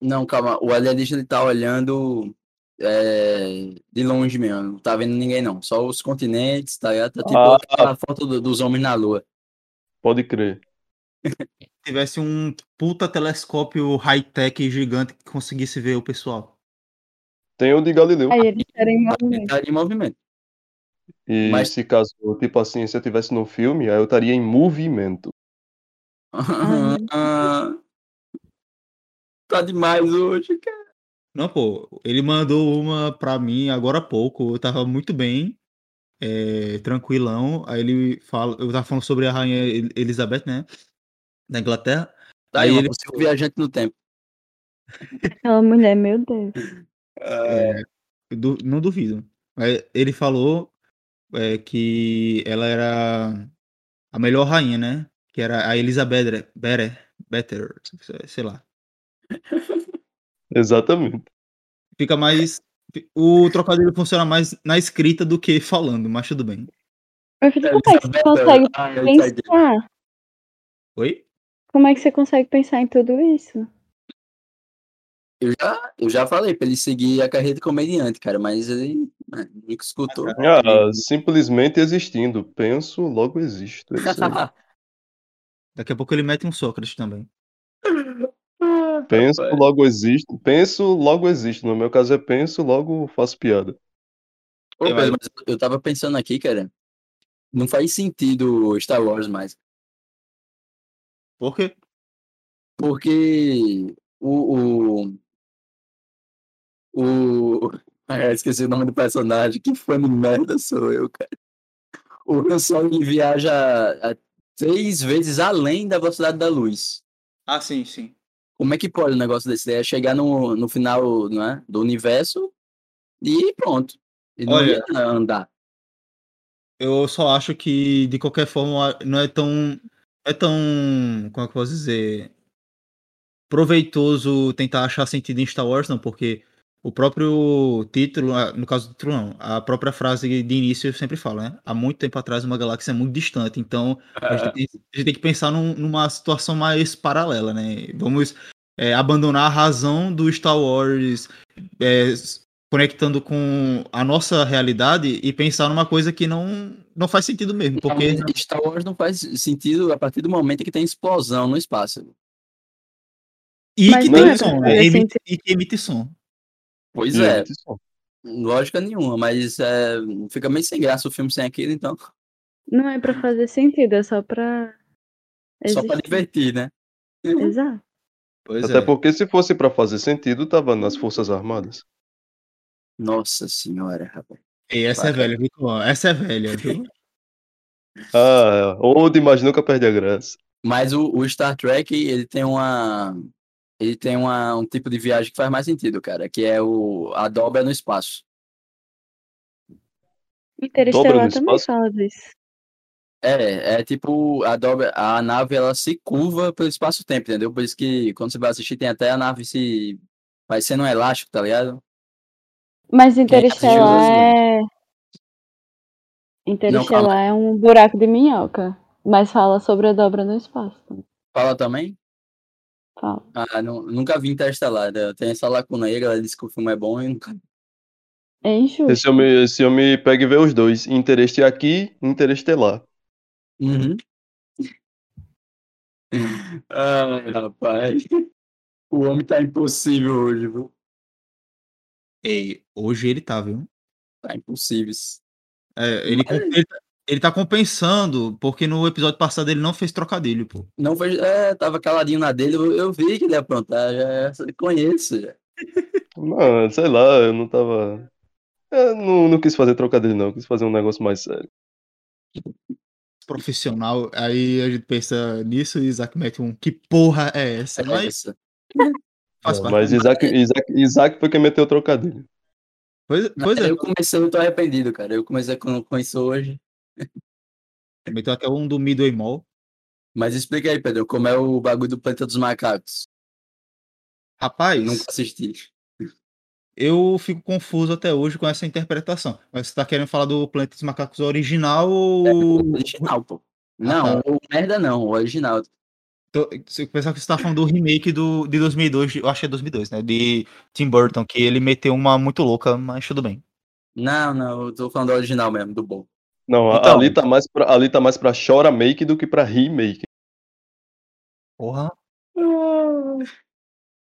Não, calma. O alienígena ele tá olhando é, de longe mesmo. Não tá vendo ninguém, não. Só os continentes, tá ligado? Tá tipo Ah. aquela foto do- dos homens na Lua. Pode crer. Se tivesse um puta telescópio high-tech gigante que conseguisse ver o pessoal. Tem o de Galileu. Aí ele estaria em movimento. em movimento. E Mas- se caso, tipo assim, se eu tivesse no filme, aí eu estaria em movimento. Tá demais hoje, cara. Não, pô, ele mandou uma pra mim agora há pouco. Eu tava muito bem, é, tranquilão. Aí ele fala, eu tava falando sobre a rainha El- Elizabeth, né? Da Inglaterra. Tá aí, ele- possível viajante no tempo. Aquela mulher, meu Deus. Eu du- não duvido. Mas ele falou é, que ela era a melhor rainha, né? Que era a Elizabeth Better, Better, sei lá. Exatamente. Fica mais. O trocadilho funciona mais na escrita do que falando, mas tudo bem. Mas como é que você consegue Ah, pensar? Oi? Como é que você consegue pensar em tudo isso? Eu já, eu já falei pra ele seguir a carreira de comediante, cara, mas ele né, nunca escutou. Ah, simplesmente existindo. Penso, logo existo. É. Daqui a pouco ele mete um Sócrates também. Penso, Rapaz. logo existo. Penso, logo existo. No meu caso é penso, logo faço piada. Ô, Eu- Pedro, mas eu tava pensando aqui, cara. Não faz sentido Star Wars mais. Por quê? Porque o. O. o... Ah, esqueci o nome do personagem. Que fã de merda sou eu, cara. O Han Solo viaja três vezes além da velocidade da luz. Ah, sim, sim. Como é que pode um negócio desse? É chegar no, no final né, do universo e pronto. Não Olha, ia andar. Eu só acho que, de qualquer forma, não é tão. É tão. Como é que eu posso dizer? Proveitoso tentar achar sentido em Star Wars, não, porque o próprio título, ah, no caso do título, não, a própria frase de início sempre fala, né? Há muito tempo atrás, uma galáxia muito distante. Então, a gente, tem- a gente tem que pensar num- numa situação mais paralela, né? Vamos é, abandonar a razão do Star Wars é, conectando com a nossa realidade e pensar numa coisa que não, não faz sentido mesmo. Porque. Não, Star Wars não faz sentido a partir do momento que tem explosão no espaço. E Mas que tem é som, fazer Emite-. E que emite som. Pois E é, som. lógica nenhuma, mas é, fica meio sem graça o filme sem aquilo, então. Não é pra fazer sentido, é só pra. Só pra existir. divertir, né? Exato. Pois Até é. porque se fosse pra fazer sentido, tava nas Forças Armadas. Nossa senhora, rapaz. E essa é velha, viu? Essa é velha, viu? Ah, onde mais nunca perde a graça. Mas o, o Star Trek, ele tem uma. Ele tem uma, um tipo de viagem que faz mais sentido, cara, que é o, a dobra no espaço. Interestelar no também fala disso. É, é tipo, a, dobra, a nave ela se curva pelo espaço-tempo, entendeu? Por isso que quando você vai assistir, tem até a nave se. Vai sendo um elástico, tá ligado? Mas assistiu Interestelar é. Interestelar é um buraco de minhoca. Mas fala sobre a dobra no espaço. Fala também? Fala. Ah, não, nunca vi Interestelar. né? Eu tenho essa lacuna aí, ela disse que o filme é bom e nunca. É injusto. Esse homem, esse homem pega e vê os dois. Intereste aqui, interestelar. Uhum. Ai, rapaz. O homem tá impossível hoje, viu? E hoje ele tá, viu? Tá impossível. É, ele, com- ele, tá- ele tá compensando, porque no episódio passado ele não fez trocadilho, pô. Não foi. É, tava caladinho na dele, eu, eu vi que ele ia aprontar, já conheço. Já. Não, sei lá, eu não tava. Eu não, não quis fazer trocadilho, não. Eu quis fazer um negócio mais sério. Profissional. Aí a gente pensa nisso e Isaac mete um que porra é essa? É Mas essa. Não, mas Isaac, Isaac, Isaac foi quem meteu o trocadilho. Pois, pois é, Eu comecei, eu tô arrependido, cara. Eu comecei com, com isso hoje. meteu até um do Midway Mall. Mas explica aí, Pedro, como é o bagulho do Planeta dos Macacos. Rapaz, Nunca assisti. eu fico confuso até hoje com essa interpretação. Mas você tá querendo falar do Planeta dos Macacos original ou. O original, pô. Não, tá. o merda não, o original. Tô- Se eu pensar que você tá falando do remake do, de 2002, eu acho que é 2002, né? De Tim Burton, que ele meteu uma muito louca, mas tudo bem. Não, não, eu tô falando do original mesmo, do bom. Não, a- Então. ali, tá mais pra, ali tá mais pra chora make do que pra remake. Porra.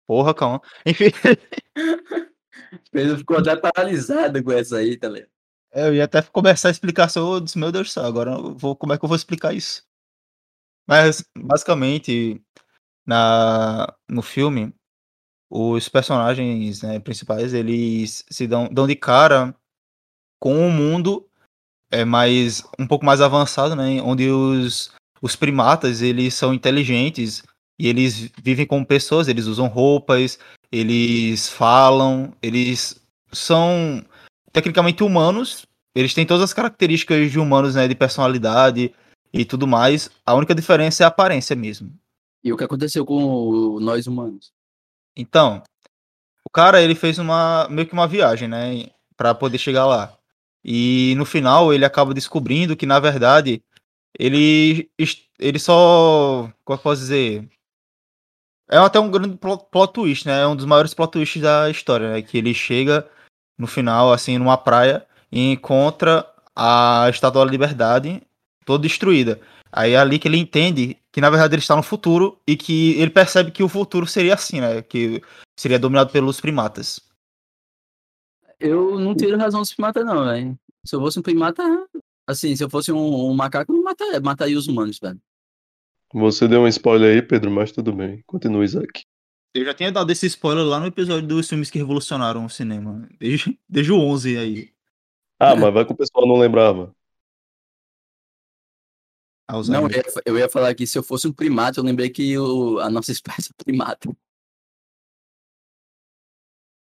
Porra, calma. Enfim, Pedro ficou até paralisado com essa aí, tá ligado? eu ia até começar a explicação, eu disse, meu Deus do céu, agora eu vou, como é que eu vou explicar isso? Mas, basicamente, na, no filme, os personagens né, principais, eles se dão, dão de cara com um mundo é mais um pouco mais avançado, né, onde os, os primatas, eles são inteligentes e eles vivem como pessoas, eles usam roupas, eles falam, eles são tecnicamente humanos, eles têm todas as características de humanos, né, de personalidade e tudo mais. A única diferença é a aparência mesmo. E o que aconteceu com nós humanos? Então, O cara, ele fez uma meio que uma viagem, né, Pra poder chegar lá. E no final ele acaba descobrindo que na verdade ele ele só, como eu posso dizer, é até um grande plot, plot twist, né? É um dos maiores plot twists da história, né? Que ele chega no final assim numa praia e encontra a Estátua da Liberdade toda destruída. Aí é ali que ele entende que na verdade ele está no futuro e que ele percebe que o futuro seria assim, né? Que seria dominado pelos primatas. Eu não tiro razão dos primatas, não, velho. Se eu fosse um primata, assim, se eu fosse um, um macaco, eu mataria, mataria os humanos, velho. Você deu um spoiler aí, Pedro, mas tudo bem. Continue, Isaac. Eu já tinha dado esse spoiler lá no episódio dos filmes que revolucionaram o cinema. Desde, desde o 11 aí. Ah, mas vai que o pessoal não lembrava. Não, eu ia, eu ia, falar que se eu fosse um primata, eu lembrei que o, a nossa espécie é primata.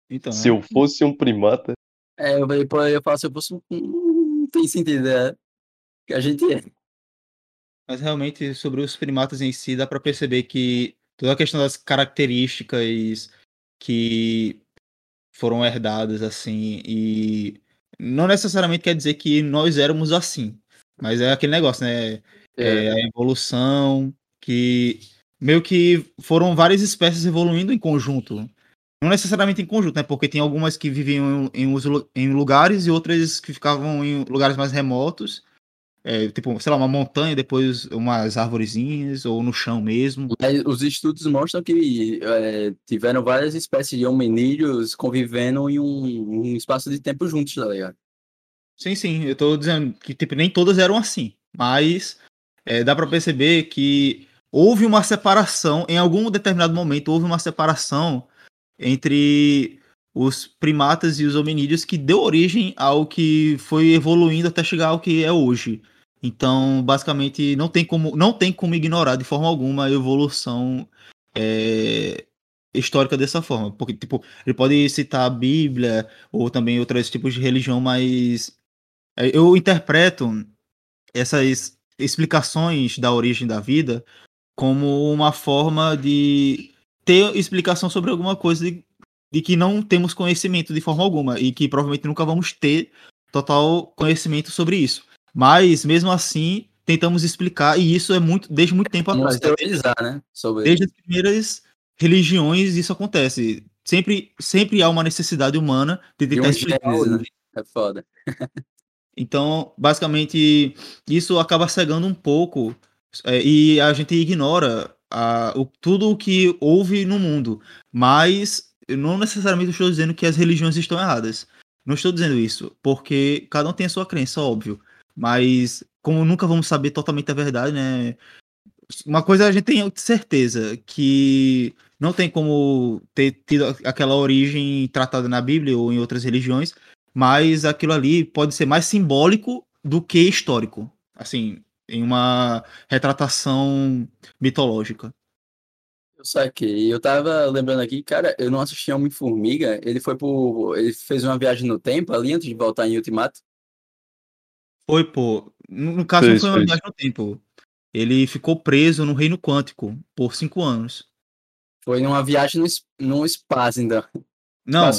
Então, se é. eu fosse um primata. É, eu ia, eu ia falar se eu fosse um. Não tem sentido, é. Que a gente é. Mas realmente, sobre os primatas em si, dá para perceber que toda a questão das características que foram herdadas, assim, e não necessariamente quer dizer que nós éramos assim, mas é aquele negócio, né? É. é a evolução, que meio que foram várias espécies evoluindo em conjunto. Não necessariamente em conjunto, né? Porque tem algumas que viviam em, em lugares e outras que ficavam em lugares mais remotos. É, tipo, sei lá, uma montanha, depois umas árvorezinhas, ou no chão mesmo. Os estudos mostram que é, tiveram várias espécies de hominídeos convivendo em um, um, espaço de tempo juntos, tá ligado? Sim, sim, eu tô dizendo que tipo, nem todas eram assim, mas é, dá para perceber que houve uma separação, em algum determinado momento, houve uma separação entre os primatas e os hominídeos que deu origem ao que foi evoluindo até chegar ao que é hoje. Então, basicamente, não tem como, não tem como ignorar de forma alguma a evolução é, histórica dessa forma. Porque, tipo, ele pode citar a Bíblia ou também outros tipos de religião, mas é, eu interpreto essas explicações da origem da vida como uma forma de ter explicação sobre alguma coisa de, de que não temos conhecimento de forma alguma e que provavelmente nunca vamos ter total conhecimento sobre isso. Mas mesmo assim, tentamos explicar e isso é muito desde muito tempo atrás. Teorizar, né? Sobre... Desde as primeiras religiões isso acontece. Sempre, sempre há uma necessidade humana de tentar de explicar. Gênesis, né? É foda. então, basicamente, isso acaba cegando um pouco é, e a gente ignora a, o, tudo o que houve no mundo. Mas não necessariamente estou dizendo que as religiões estão erradas. Não estou dizendo isso, porque cada um tem a sua crença, óbvio. Mas como nunca vamos saber totalmente a verdade, né? Uma coisa a gente tem certeza que não tem como ter tido aquela origem tratada na Bíblia ou em outras religiões, mas aquilo ali pode ser mais simbólico do que histórico. Assim, em uma retratação mitológica. Eu saquei. Eu tava lembrando aqui, cara, eu não assisti Homem-Formiga. Ele foi por. Ele fez uma viagem no tempo ali antes de voltar em Ultimato. Foi, pô. No caso, fez, não foi uma fez. viagem no tempo. Ele ficou preso no Reino Quântico por cinco anos. Foi numa viagem no, no espaço ainda. Não.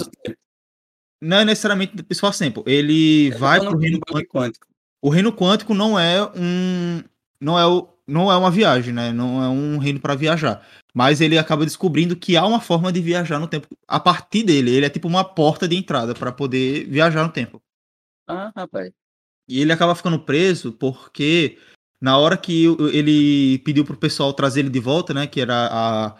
Não é necessariamente espaço-tempo. Ele vai pro Reino Quântico o reino quântico não é um não é o, não é uma viagem, né? Não é um reino para viajar, mas ele acaba descobrindo que há uma forma de viajar no tempo a partir dele. Ele é tipo uma porta de entrada para poder viajar no tempo. Ah, rapaz. E ele acaba ficando preso porque na hora que ele pediu pro pessoal trazer ele de volta, né, que era a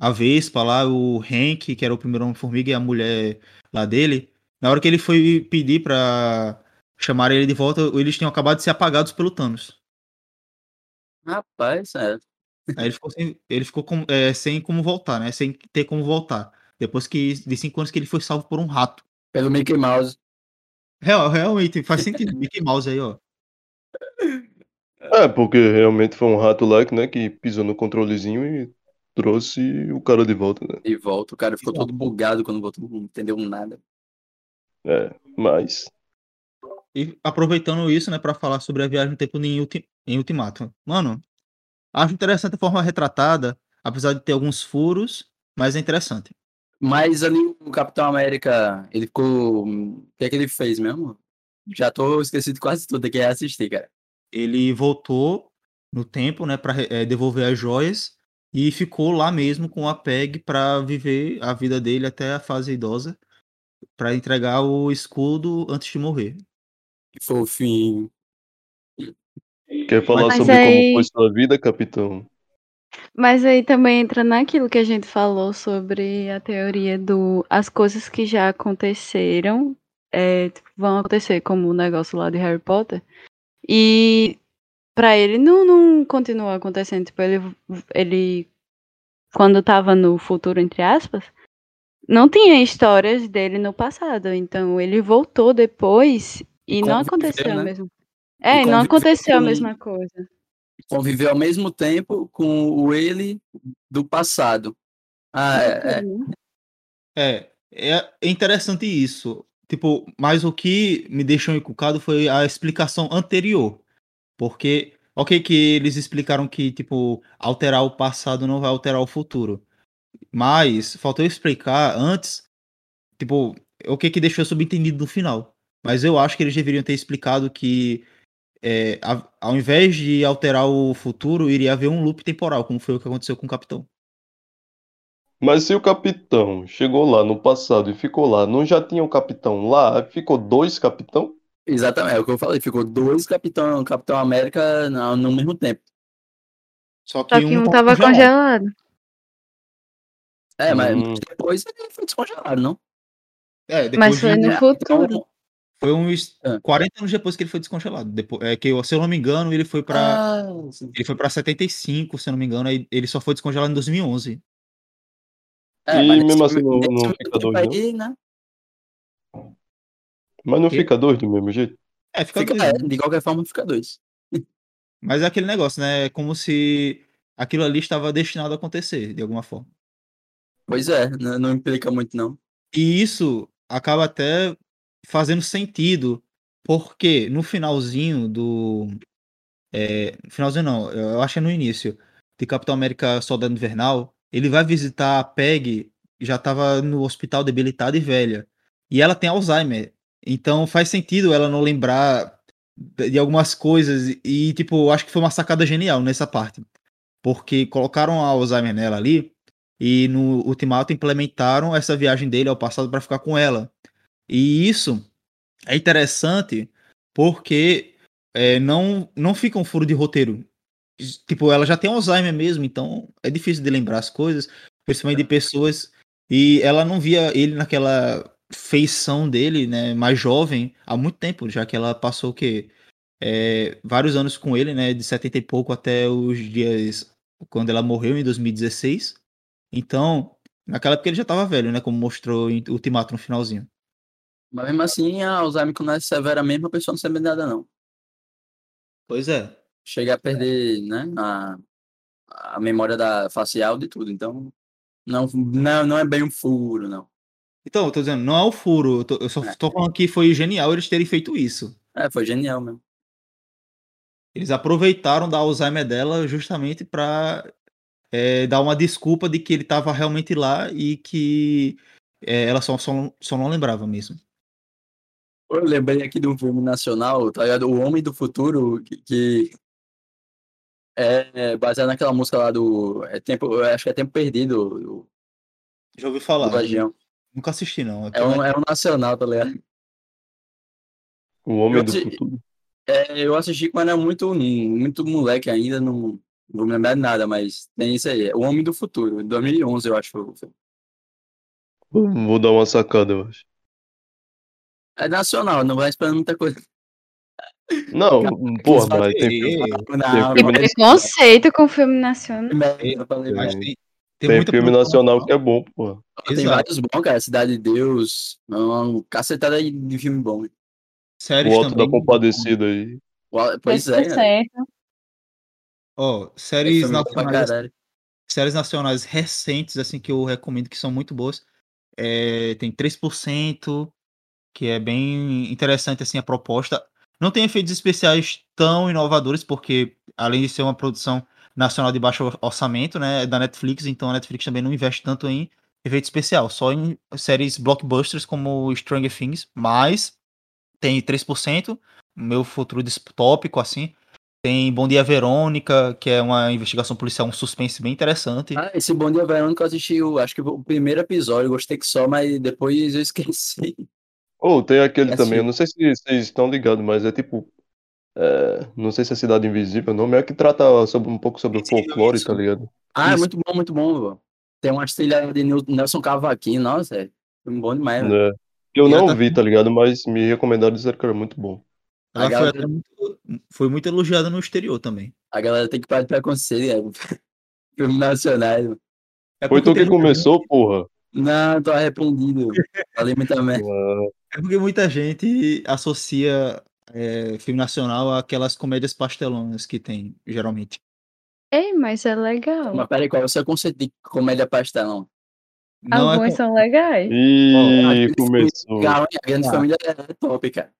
a Vespa lá, o Hank, que era o primeiro Homem-Formiga e a mulher lá dele, na hora que ele foi pedir para chamaram ele de volta, eles tinham acabado de ser apagados pelo Thanos. Rapaz, é. Aí ele ficou, sem, ele ficou com, é, sem como voltar, né? Sem ter como voltar. Depois que de cinco anos que ele foi salvo por um rato. Pelo Mickey Mouse. Real, realmente, faz sentido. Mickey Mouse aí, ó. É, porque realmente foi um rato lá né, que pisou no controlezinho e trouxe o cara de volta, né? De volta, o cara ficou todo bugado quando voltou, não entendeu nada. É, mas e aproveitando isso, né, para falar sobre a viagem no tempo em, ulti em Ultimato. Mano, acho interessante a forma retratada, apesar de ter alguns furos, mas é interessante. Mas ali o Capitão América, ele ficou. O que é que ele fez mesmo? Já tô esquecido quase tudo, tem que assistir, cara. Ele voltou no tempo, né, para devolver as joias e ficou lá mesmo com a Peg para viver a vida dele até a fase idosa, para entregar o escudo antes de morrer. Que fofinho. Quer falar Mas sobre aí- como foi sua vida, capitão? Mas aí também entra naquilo que a gente falou sobre a teoria do as coisas que já aconteceram é, tipo, vão acontecer, como o negócio lá de Harry Potter. E pra ele não, não continua acontecendo. Tipo, ele, ele quando tava no futuro, entre aspas, não tinha histórias dele no passado. Então ele voltou depois e, E não conviveu, aconteceu né? a mesma. É, E e não aconteceu a com- mesma coisa. Conviveu ao mesmo tempo com o ele do passado. Ah, é, é. É, é interessante isso. Tipo, mas o que me deixou encucado foi a explicação anterior. Porque, ok, que eles explicaram que, tipo, alterar o passado não vai alterar o futuro. Mas faltou explicar antes, tipo, o que que deixou subentendido no final. Mas eu acho que eles deveriam ter explicado que, é, a- ao invés de alterar o futuro, iria haver um loop temporal, como foi o que aconteceu com o Capitão. Mas se o capitão chegou lá no passado e ficou lá, não já tinha um capitão lá? Ficou dois capitão? Exatamente, é o que eu falei. Ficou dois Capitão, Capitão América no, no mesmo tempo. Só que, Só que um tava tava congelado. É, mas Hum. depois ele foi descongelado, não? É, depois Mas foi de- no futuro. Foi uns Ah. 40 anos depois que ele foi descongelado. Depois, é que, eu- se eu não me engano, ele foi pra. Ah. Ele foi pra 75, se eu não me engano, aí ele só foi descongelado em 2011. É, E mesmo assim não- fica dois, aí, né? Mas não Quê? fica dois do mesmo jeito? É, fica, Fica, dois, é, de qualquer forma fica dois. Mas é aquele negócio, né? É como se aquilo ali estava destinado a acontecer, de alguma forma. Pois é, não, não implica muito, não. E isso acaba até fazendo sentido, porque no finalzinho do. É, finalzinho não, eu acho que é no início, de Capitão América Soldado Invernal, ele vai visitar a Peg, já estava no hospital debilitada e velha. E ela tem Alzheimer. Então faz sentido ela não lembrar de algumas coisas. E, tipo, acho que foi uma sacada genial nessa parte. Porque colocaram a Alzheimer nela ali. E no Ultimato implementaram essa viagem dele ao passado para ficar com ela. E isso é interessante porque é, não, não fica um furo de roteiro. Tipo, ela já tem Alzheimer mesmo, então é difícil de lembrar as coisas, principalmente de pessoas. E ela não via ele naquela feição dele, né, mais jovem, há muito tempo, já que ela passou o quê? É, vários anos com ele, né, de 70 e pouco até os dias quando ela morreu em 2016. Então, naquela época ele já tava velho, né, como mostrou em Ultimato no finalzinho. Mas mesmo assim, a Alzheimer quando é severa mesmo, a pessoa não sabe nada, não. Pois é. Chega a perder, né, a, a memória da facial de tudo. Então, não, não, não é bem um furo, não. Então, eu tô dizendo, não é o furo, eu, tô- eu só É. tô falando que foi genial eles terem feito isso. É, foi genial mesmo. Eles aproveitaram da Alzheimer dela justamente pra é, dar uma desculpa de que ele tava realmente lá e que é, ela só, só, não- só não lembrava mesmo. Eu lembrei aqui de um filme nacional, tá ligado? O Homem do Futuro, que, que é baseado naquela música lá do. É tempo, eu acho que é Tempo Perdido, do, Já ouvi do falar. Vagião. Nunca assisti, não. É um, é um nacional, tá ligado? O Homem Eu do Futuro. É, eu assisti quando era muito, muito moleque ainda, não, não vou me lembrar de nada, mas tem isso aí. é O Homem do Futuro, 2011, eu acho. que foi o filme. Vou dar uma sacada, eu acho. É nacional, não vai esperando muita coisa. Não, porra, mas tem filme, Não, não, Preconceito com filme nacional. Mas Tem- tem, tem, tem muita filme nacional que é bom, porra. Tem Exato. vários bons, cara. Cidade de Deus, uma cacetada aí de filme bom. Séries O Alto também. da Compadecida aí. Pois é, né? 100%. Ó, É séries nacionais séries nacionais recentes, assim, que eu recomendo, que são muito boas. É, tem 3%, que é bem interessante, assim, a proposta. Não tem efeitos especiais tão inovadores, porque, além de ser uma produção nacional de baixo orçamento, né, é da Netflix, então a Netflix também não investe tanto em efeito especial, só em séries blockbusters como Stranger Things, mas tem 3%, meu futuro distópico, assim. Tem Bom Dia Verônica, que é uma investigação policial, um suspense bem interessante. Ah, esse Bom Dia Verônica eu assisti, o, acho que o primeiro episódio, gostei que só, mas depois eu esqueci. Ou tem aquele É também, eu não sei se vocês estão ligados, mas é tipo. é, não sei se é Cidade Invisível, o nome é que trata sobre, um pouco sobre o sim, folclore, isso. tá ligado? Ah, é Isso. muito bom, muito bom, vô. Tem umas trilhas de Nelson Cavaquinho, nossa, é bom demais, velho. É. Eu E não tá- vi, tá ligado? Mas me recomendaram dizer que era muito bom. A Ela foi, galera- até muito, foi muito elogiada no exterior também. A galera tem que parar de preconceito, é. Filme nacionais, mano. É Foi tu que começou, porra. Não, tô arrependido. Falei muita merda. É porque muita gente associa é, filme nacional àquelas comédias pastelonas que tem, geralmente. Ei, mas é legal. Mas peraí, qual é o seu conceito de comédia pastelão? Não é Alguns com- são legais. Ih, começou. Legal? A grande Ah. família é top, cara.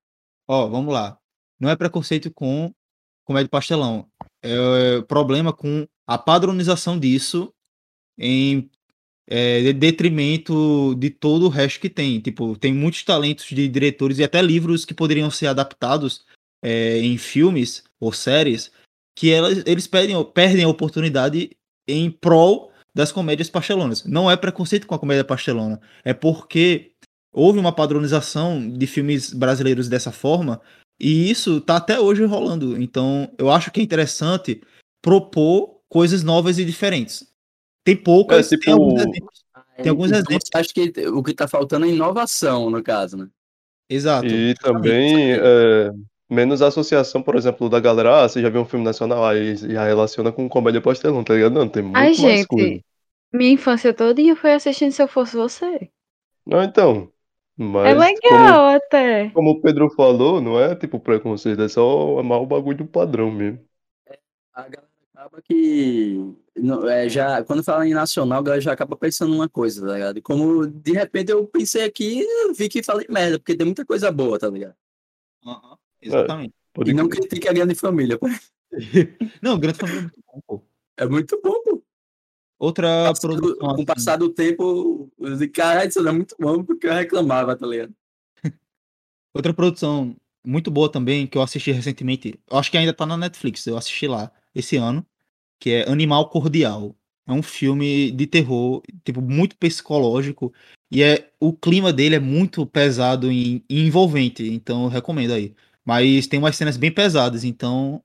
Ó, vamos lá. Não é preconceito com comédia pastelão. É problema com a padronização disso em é, de- detrimento de todo o resto que tem. Tipo, tem muitos talentos de diretores e até livros que poderiam ser adaptados é, em filmes ou séries que elas, eles perdem, perdem a oportunidade em prol das comédias pastelonas. Não é preconceito com a comédia pastelona. É porque houve uma padronização de filmes brasileiros dessa forma e isso tá até hoje rolando. Então, eu acho que é interessante propor coisas novas e diferentes. Tem poucas, É, tipo- tem alguns exemplos. Tem alguns então, exemplos. Acha que o que tá faltando é inovação, no caso, né? Exato. E também é, menos associação, por exemplo, da galera, ah, você já viu um filme nacional, aí já relaciona com comédia pastelão, tá ligado? Não, tem muito Ai, mais gente, coisa. minha infância todinha foi assistindo Se Eu Fosse Você. Não, então. É Mas legal até. como, como o Pedro falou, não é tipo preconceito, é só amar o bagulho do padrão mesmo. A galera acaba que. não- é, já, quando fala em nacional, a galera já acaba pensando numa coisa, tá ligado? E como de repente eu pensei aqui, eu vi que falei merda, porque tem muita coisa boa, tá ligado? Aham, Exatamente. Pode E não critique a grande família, pô. Não, Grande Família é muito bom, pô. É muito bom, pô. Outra Passado- produção. com o assim, passar do tempo, eu disse, caralho, isso é muito bom, porque eu reclamava, tá ligado? Outra produção muito boa também, que eu assisti recentemente, eu acho que ainda tá na Netflix, eu assisti lá esse ano, que é Animal Cordial. É um filme de terror, tipo, muito psicológico, e é o clima dele é muito pesado e, e envolvente, então eu recomendo aí. Mas tem umas cenas bem pesadas, então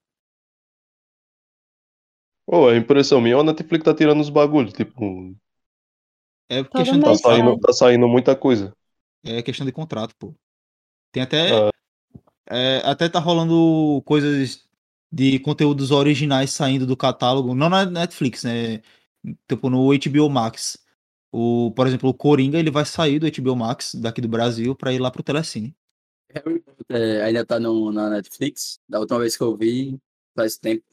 Pô, a impressão minha, a Netflix tá tirando os bagulhos, tipo, é Todo questão de tá saindo, sai. tá saindo muita coisa. é questão de contrato, pô. Tem até Ah. é, até tá rolando coisas de conteúdos originais saindo do catálogo, não na Netflix, né? Tipo no HBO Max. O, por exemplo, o Coringa, ele vai sair do HBO Max daqui do Brasil pra ir lá pro Telecine. Harry Potter ainda tá no, na Netflix. Da última vez que eu vi, faz tempo.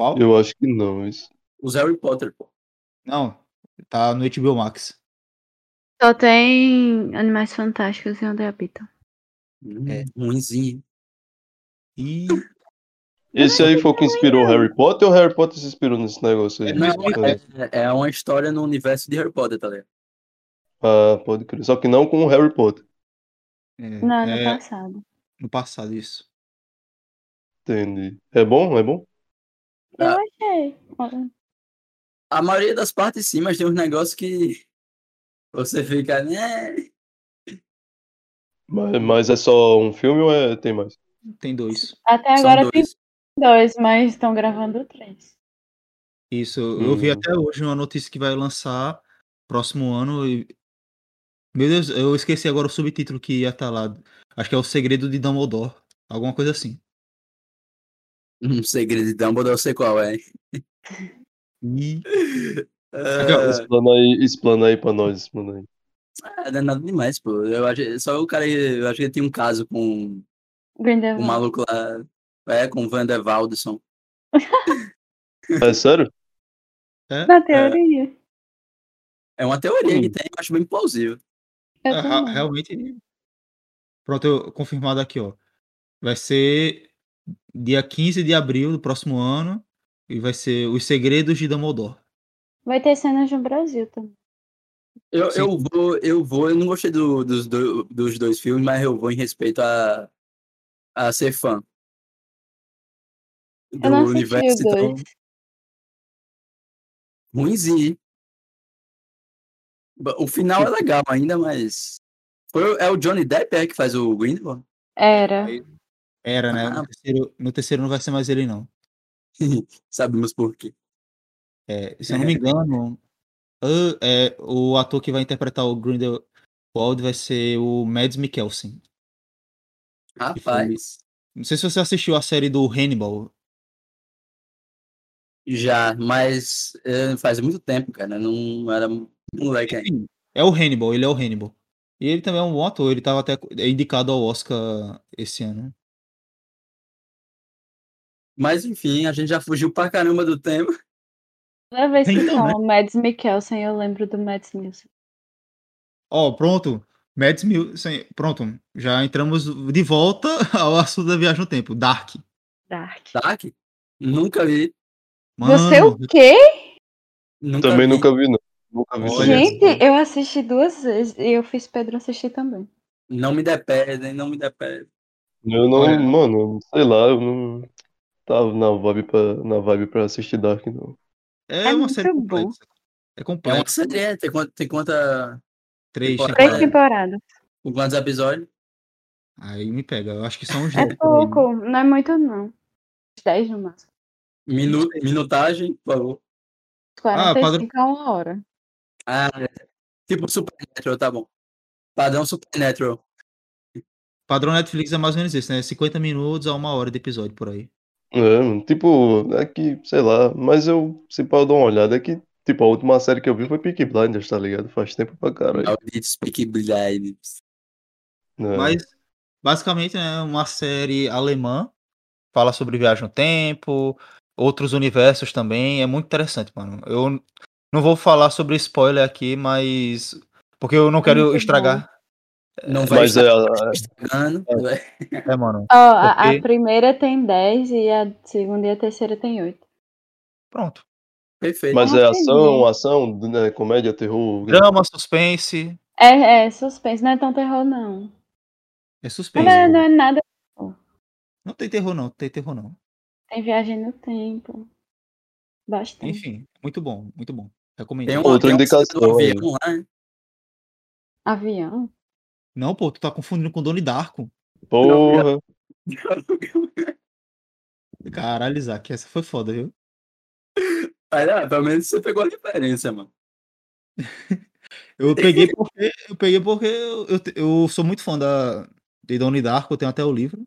Qual? Eu acho que não, isso. Os Harry Potter, pô. Não, tá no HBO Max. Só tem Animais Fantásticos e Onde Habitam. Hum, É. Ruimzinho. E Esse aí foi o que inspirou o Harry Potter ou o Harry Potter se inspirou nesse negócio aí? É, Não, mesmo- é, é uma história no universo de Harry Potter, tá ligado? Ah, pode crer. Só que não com o Harry Potter. é, Não, no é, passado. no passado isso. Entendi. É bom? É bom? Eu Ah. achei. Olha, A maioria das partes sim, mas tem uns negócios que você fica, né? Mas, mas é só um filme ou é... tem mais? Tem dois. Até São agora tem dois. dois, mas estão gravando três. Isso, eu vi Hum. até hoje uma notícia que vai lançar próximo ano e meu Deus, eu esqueci agora o subtítulo que ia estar lá. Acho que é O Segredo de Dumbledore, alguma coisa assim. Um segredo de Dumbledore, eu sei qual é. E Ah, Explana aí, explana aí pra nós, explana aí. não é nada demais, pô. Eu acho, só o cara, eu acho que ele tinha um caso com o Grindelwald. maluco lá, é, com o Vander. É sério? é, Na teoria. É uma teoria Hum. que tem, eu acho bem plausível. É, realmente. Pronto, eu- confirmado aqui, ó. Vai ser dia 15 de abril do próximo ano. E vai ser Os Segredos de Dumbledore. Vai ter cenas no Brasil também. Eu, eu vou, eu vou, eu não gostei do- dos, do- dos dois filmes, mas eu vou em respeito a, a ser fã. Do Eu não universo, então. dois. Ruimzinho. O final é legal ainda, mas. Foi, é o Johnny Depp é, que faz o Grindelwald? Era. Aí- Era, né? Ah. No terceiro, no terceiro não vai ser mais ele, não. Sabemos por quê. É, se eu não me engano, ah, é, o ator que vai interpretar o Grindelwald vai ser o Mads Mikkelsen. Rapaz, Não sei se você assistiu a série do Hannibal. já, mas é, faz muito tempo, cara. Não era moleque ainda. É o Hannibal, ele é o Hannibal. E ele também é um bom ator, ele tava até indicado ao Oscar esse ano. Mas enfim, a gente já fugiu pra caramba do tema. Toda vez que Então, né? falam Mads Mikkelsen, eu lembro do Mads Mikkelsen. Ó, pronto. Mads Mikkelsen, pronto. Já entramos de volta ao assunto da viagem no tempo. Dark. Dark. Dark? Nunca vi. Você o Mano, quê? Nunca Também vi. nunca vi, não. Nunca vi. Olha. Gente, eu assisti duas vezes e eu fiz Pedro assistir também. Não me depedem, não me depedem. Eu não, Olha. mano, sei lá, eu não tava na vibe pra, na vibe pra assistir Dark, não. é, É uma série bom. complexa. É É uma complexa. série, é, tem quanta, tem quanta. Três temporada. Três É. temporadas. temporadas. Com quantos episódios? Aí me pega. Eu acho que são uns É 10 por aí. pouco, não é muito não. Uns 10 no máximo. Minu, minutagem, por favor. Ah, 45 a uma hora. Ah, é. tipo Supernatural, tá bom. Padrão Supernatural. Padrão Netflix é mais ou menos isso, né? 50 minutos a uma hora de episódio por aí. É, tipo, é que, sei lá, mas eu, se pá, eu dar uma olhada, é que, tipo, a última série que eu vi foi Peaky Blinders, tá ligado? Faz tempo pra caralho. Malditos Peaky Blinders. né? Mas, basicamente, é uma série alemã. Fala sobre viagem no tempo, outros universos também. É muito interessante, mano. Eu não vou falar sobre spoiler aqui, mas. Porque eu não quero muito estragar. Não vai Mas estar é, a- estragando. É, mano. Ó, a, a Porque- primeira tem 10 e a segunda e a terceira tem 8. Pronto. Perfeito. mas não é ação, ação, né, comédia, terror. Drama, suspense. É, é suspense, não é tão terror, não. É suspense. verdade, não é nada. Não tem terror, não. Tem terror, não. Tem viagem no tempo. Bastante. Enfim, muito bom, muito bom. Recomendo. Tem uma, Outra indicação aí. avião lá. né? Avião? Não, pô, tu tá confundindo com Doni Darko. Porra. Caralho, Isaac, essa foi foda, viu? Mas, ah, pelo menos você pegou a referência, mano. Eu peguei porque eu peguei porque eu, eu, eu sou muito fã da de Donnie Darko, eu tenho até o livro.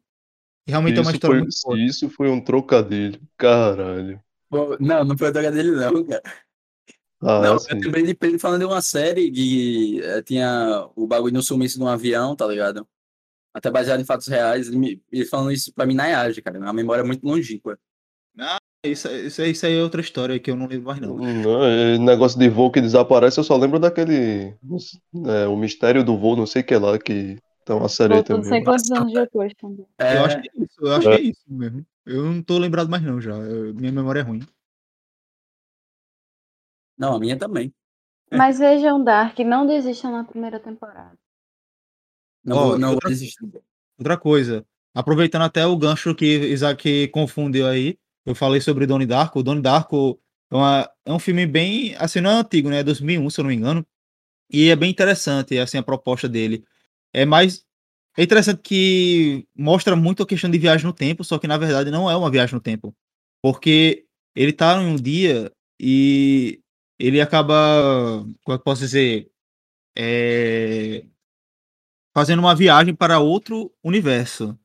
E realmente é uma Isso história foi, muito boa. isso foi um trocadilho. Caralho. Pô, Não, não foi droga dele, não, cara. Ah, não, sim. eu lembrei de Pedro falando de uma série que eh, tinha o bagulho no sumiço de um avião, tá ligado? Até baseado em fatos reais. Ele, me- ele falando isso pra mim na IAGE, cara. Uma memória muito longínqua. Isso, isso, isso aí é outra história que eu não lembro mais, não. Não, é, negócio de voo que desaparece, eu só lembro daquele. é, o mistério do voo, não sei o que lá, que tá uma série Voltou não sei também. quantos anos depois também. É, Eu acho que é isso, eu acho É. que é isso mesmo. Eu não tô lembrado mais, não, já. Eu- minha memória é ruim. Não, a minha também. É. Mas vejam Dark, não desistam na primeira temporada. Não, Ó, vou, não vou outra- desistir. Outra coisa, aproveitando até o gancho que Isaac confundiu aí, eu falei sobre Donnie Darko. O Donnie Darko é, uma- é um filme bem, assim, não é antigo, né? É 2001, se eu não me engano. E é bem interessante, assim, a proposta dele. É mais... É interessante que mostra muito a questão de viagem no tempo, só que na verdade não é uma viagem no tempo. Porque ele tá em um dia e ele acaba, como é eu posso dizer, é, fazendo uma viagem para outro universo.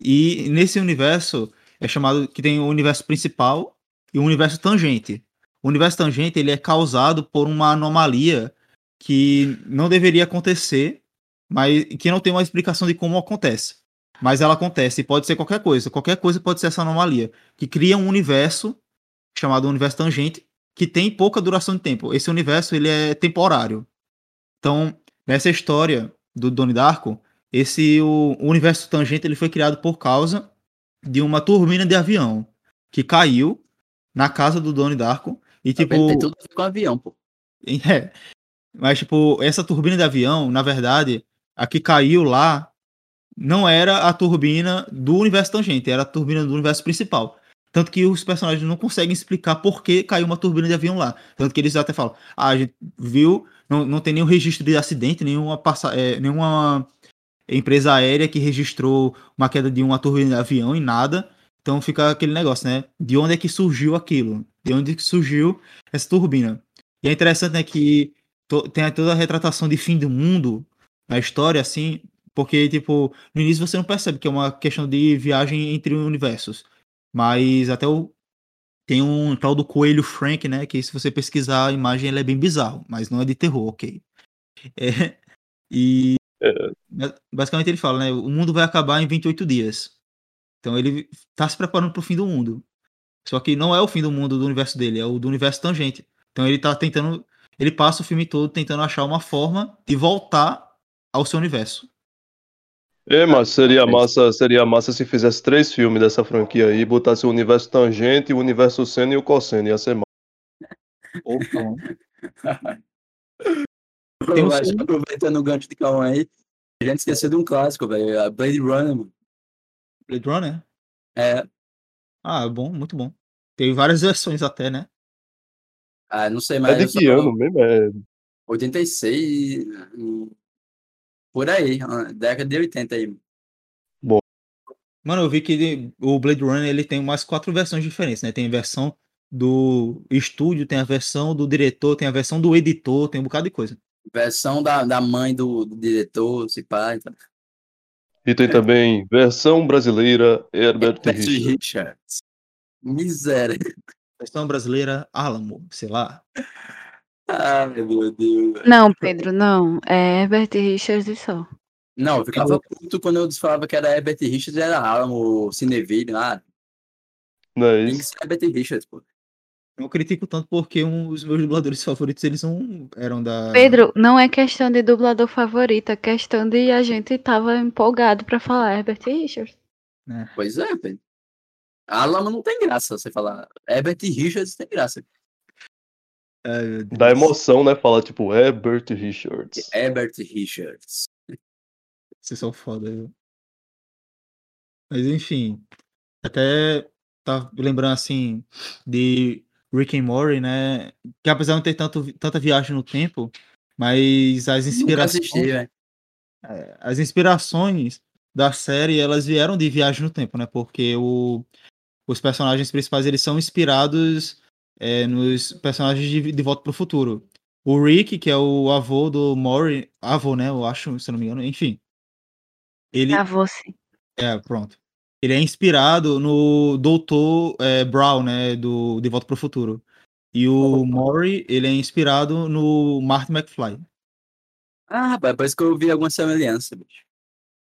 E nesse universo é chamado que tem o universo principal e o universo tangente. O universo tangente ele é causado por uma anomalia que não deveria acontecer, mas que não tem uma explicação de como acontece. Mas ela acontece e pode ser qualquer coisa. Qualquer coisa pode ser essa anomalia que cria um universo chamado universo tangente que tem pouca duração de tempo. Esse universo ele é temporário. Então, nessa história do Donnie Darko, esse o, o universo tangente ele foi criado por causa de uma turbina de avião que caiu na casa do Donnie Darko e Tá tipo? Tem tudo com avião, pô. é, Mas, tipo, essa turbina de avião, na verdade, a que caiu lá não era a turbina do universo tangente, era a turbina do universo principal. Tanto que os personagens não conseguem explicar por que caiu uma turbina de avião lá. Tanto que eles até falam: ah, a gente viu, não, não tem nenhum registro de acidente, nenhuma, passa, é, nenhuma empresa aérea que registrou uma queda de uma turbina de avião e nada. Então fica aquele negócio, né? De onde é que surgiu aquilo? De onde que surgiu essa turbina? E é interessante, né, que to, tem toda a retratação de fim do mundo na história, assim, porque, tipo, no início você não percebe que é uma questão de viagem entre universos. Mas até o. Tem um tal do Coelho Frank, né? Que se você pesquisar a imagem, ele é bem bizarro, mas não é de terror, ok. É, e. É. Basicamente ele fala, né? O mundo vai acabar em 28 dias. Então ele tá se preparando pro fim do mundo. Só que não é o fim do mundo do universo dele, é o do universo tangente. Então ele tá tentando. Ele passa o filme todo tentando achar uma forma de voltar ao seu universo. É, mas seria massa, seria massa se fizesse três filmes dessa franquia aí, botasse o universo tangente, o universo seno e o cosseno, ia ser massa. Opa. Eu um acho filme- que aproveitando o gancho de Calma aí, a gente esqueceu de um clássico, velho. A Blade Runner, mano. Blade Runner? É, Ah, bom, muito bom. Teve várias versões até, né? ah, não sei É mais. de eu que ano mesmo? É 86. Por aí, ah, década de 80 aí. Mano, eu vi que o Blade Runner ele tem umas quatro versões diferentes, né? Tem a versão do estúdio, tem a versão do diretor, tem a versão do editor, tem um bocado de coisa. Versão da, da mãe do, do diretor, se pá. Então. E tem também versão brasileira Herbert Herbert Richards. Richards. Miséria. Versão brasileira, Alamo, sei lá. Ai, meu Deus. Não, Pedro, não. É Herbert Richards e só. Não, eu ficava puto quando eu falava que era Herbert Richards e era Alamo, Cineville. Ah, Não é tem que isso? ser Herbert Richards, pô. Eu critico tanto porque um, os meus dubladores favoritos eles não eram da. Pedro, não é questão de dublador favorito, é questão de a gente tava empolgado pra falar Herbert Richards. né? Pois é, Pedro. Alamo não tem graça, você falar. Herbert Richards tem graça. Deus. Dá emoção, né? Fala tipo Herbert Richards. Herbert Richards. Vocês são foda, viu? Mas enfim, até tá lembrando assim de Rick and Morty, né? Que apesar de não ter tanto, tanta viagem no tempo, mas as Nunca inspirações, assisti, velho. as inspirações da série, elas vieram de viagem no tempo, né? Porque o, os personagens principais, eles são inspirados é, nos personagens de, de Volta pro Futuro. O Rick, que é o avô do Maury, avô, né? Eu acho, se eu não me engano, enfim. Ele, Ah, você. é, pronto. Ele é inspirado no Doutor é, Brown, né, do De Volta para o Futuro. E o Maury, ele é inspirado no Martin McFly. Ah, rapaz, parece que eu vi alguma semelhança, bicho.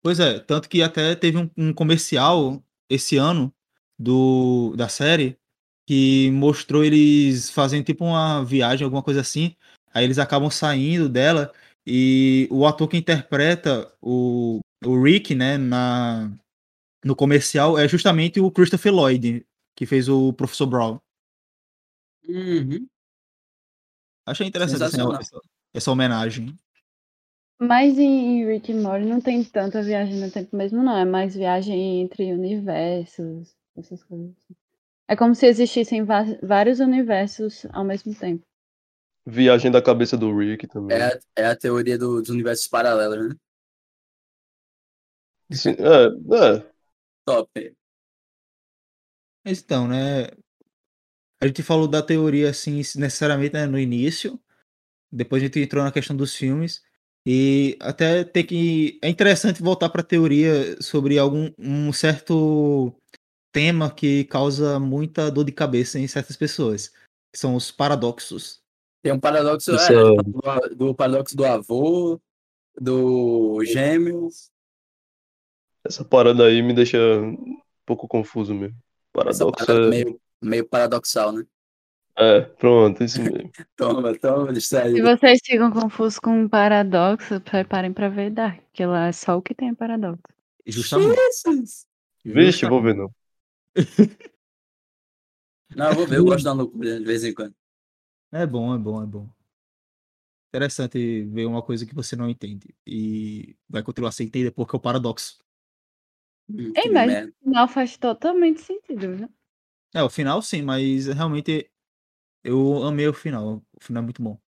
Pois é, tanto que até teve um, um comercial esse ano do, da série que mostrou eles fazendo tipo uma viagem, alguma coisa assim. Aí eles acabam saindo dela e o ator que interpreta o, o Rick, né, na, no comercial é justamente o Christopher Lloyd, que fez o Professor Brown. Uhum. Achei interessante assim, essa, essa homenagem. Mas em Rick and Morty não tem tanta viagem no tempo mesmo, não. É mais viagem entre universos, essas coisas. assim. É como se existissem vários universos ao mesmo tempo. Viagem da cabeça do Rick também. É, a- é a teoria do- dos universos paralelos, né? Sim, é, é. Top. Mas então, né? A gente falou da teoria assim, necessariamente né, no início. Depois a gente entrou na questão dos filmes. E até tem que. É interessante voltar para a teoria sobre algum um certo tema que causa muita dor de cabeça em certas pessoas. Que são os paradoxos. Tem um paradoxo é, é- do, do paradoxo do avô, do gêmeos. Essa parada aí me deixa um pouco confuso mesmo. Paradoxo é... meio, meio paradoxal, né? é, pronto, isso mesmo. Toma, toma, isso Se vocês ficam confusos com um paradoxo, preparem pra ver Dark, que lá é só o que tem paradoxo. Justamente. Jesus. Vixe, vou ver não. Não, eu vou ver, eu gosto um loucura de vez em quando. É bom, é bom, é bom. interessante ver uma coisa que você não entende. E vai continuar sem entender porque é o paradoxo. Ei, que mas merda. no final faz totalmente sentido, viu? É, o final sim, mas realmente eu amei o final. O final é muito bom.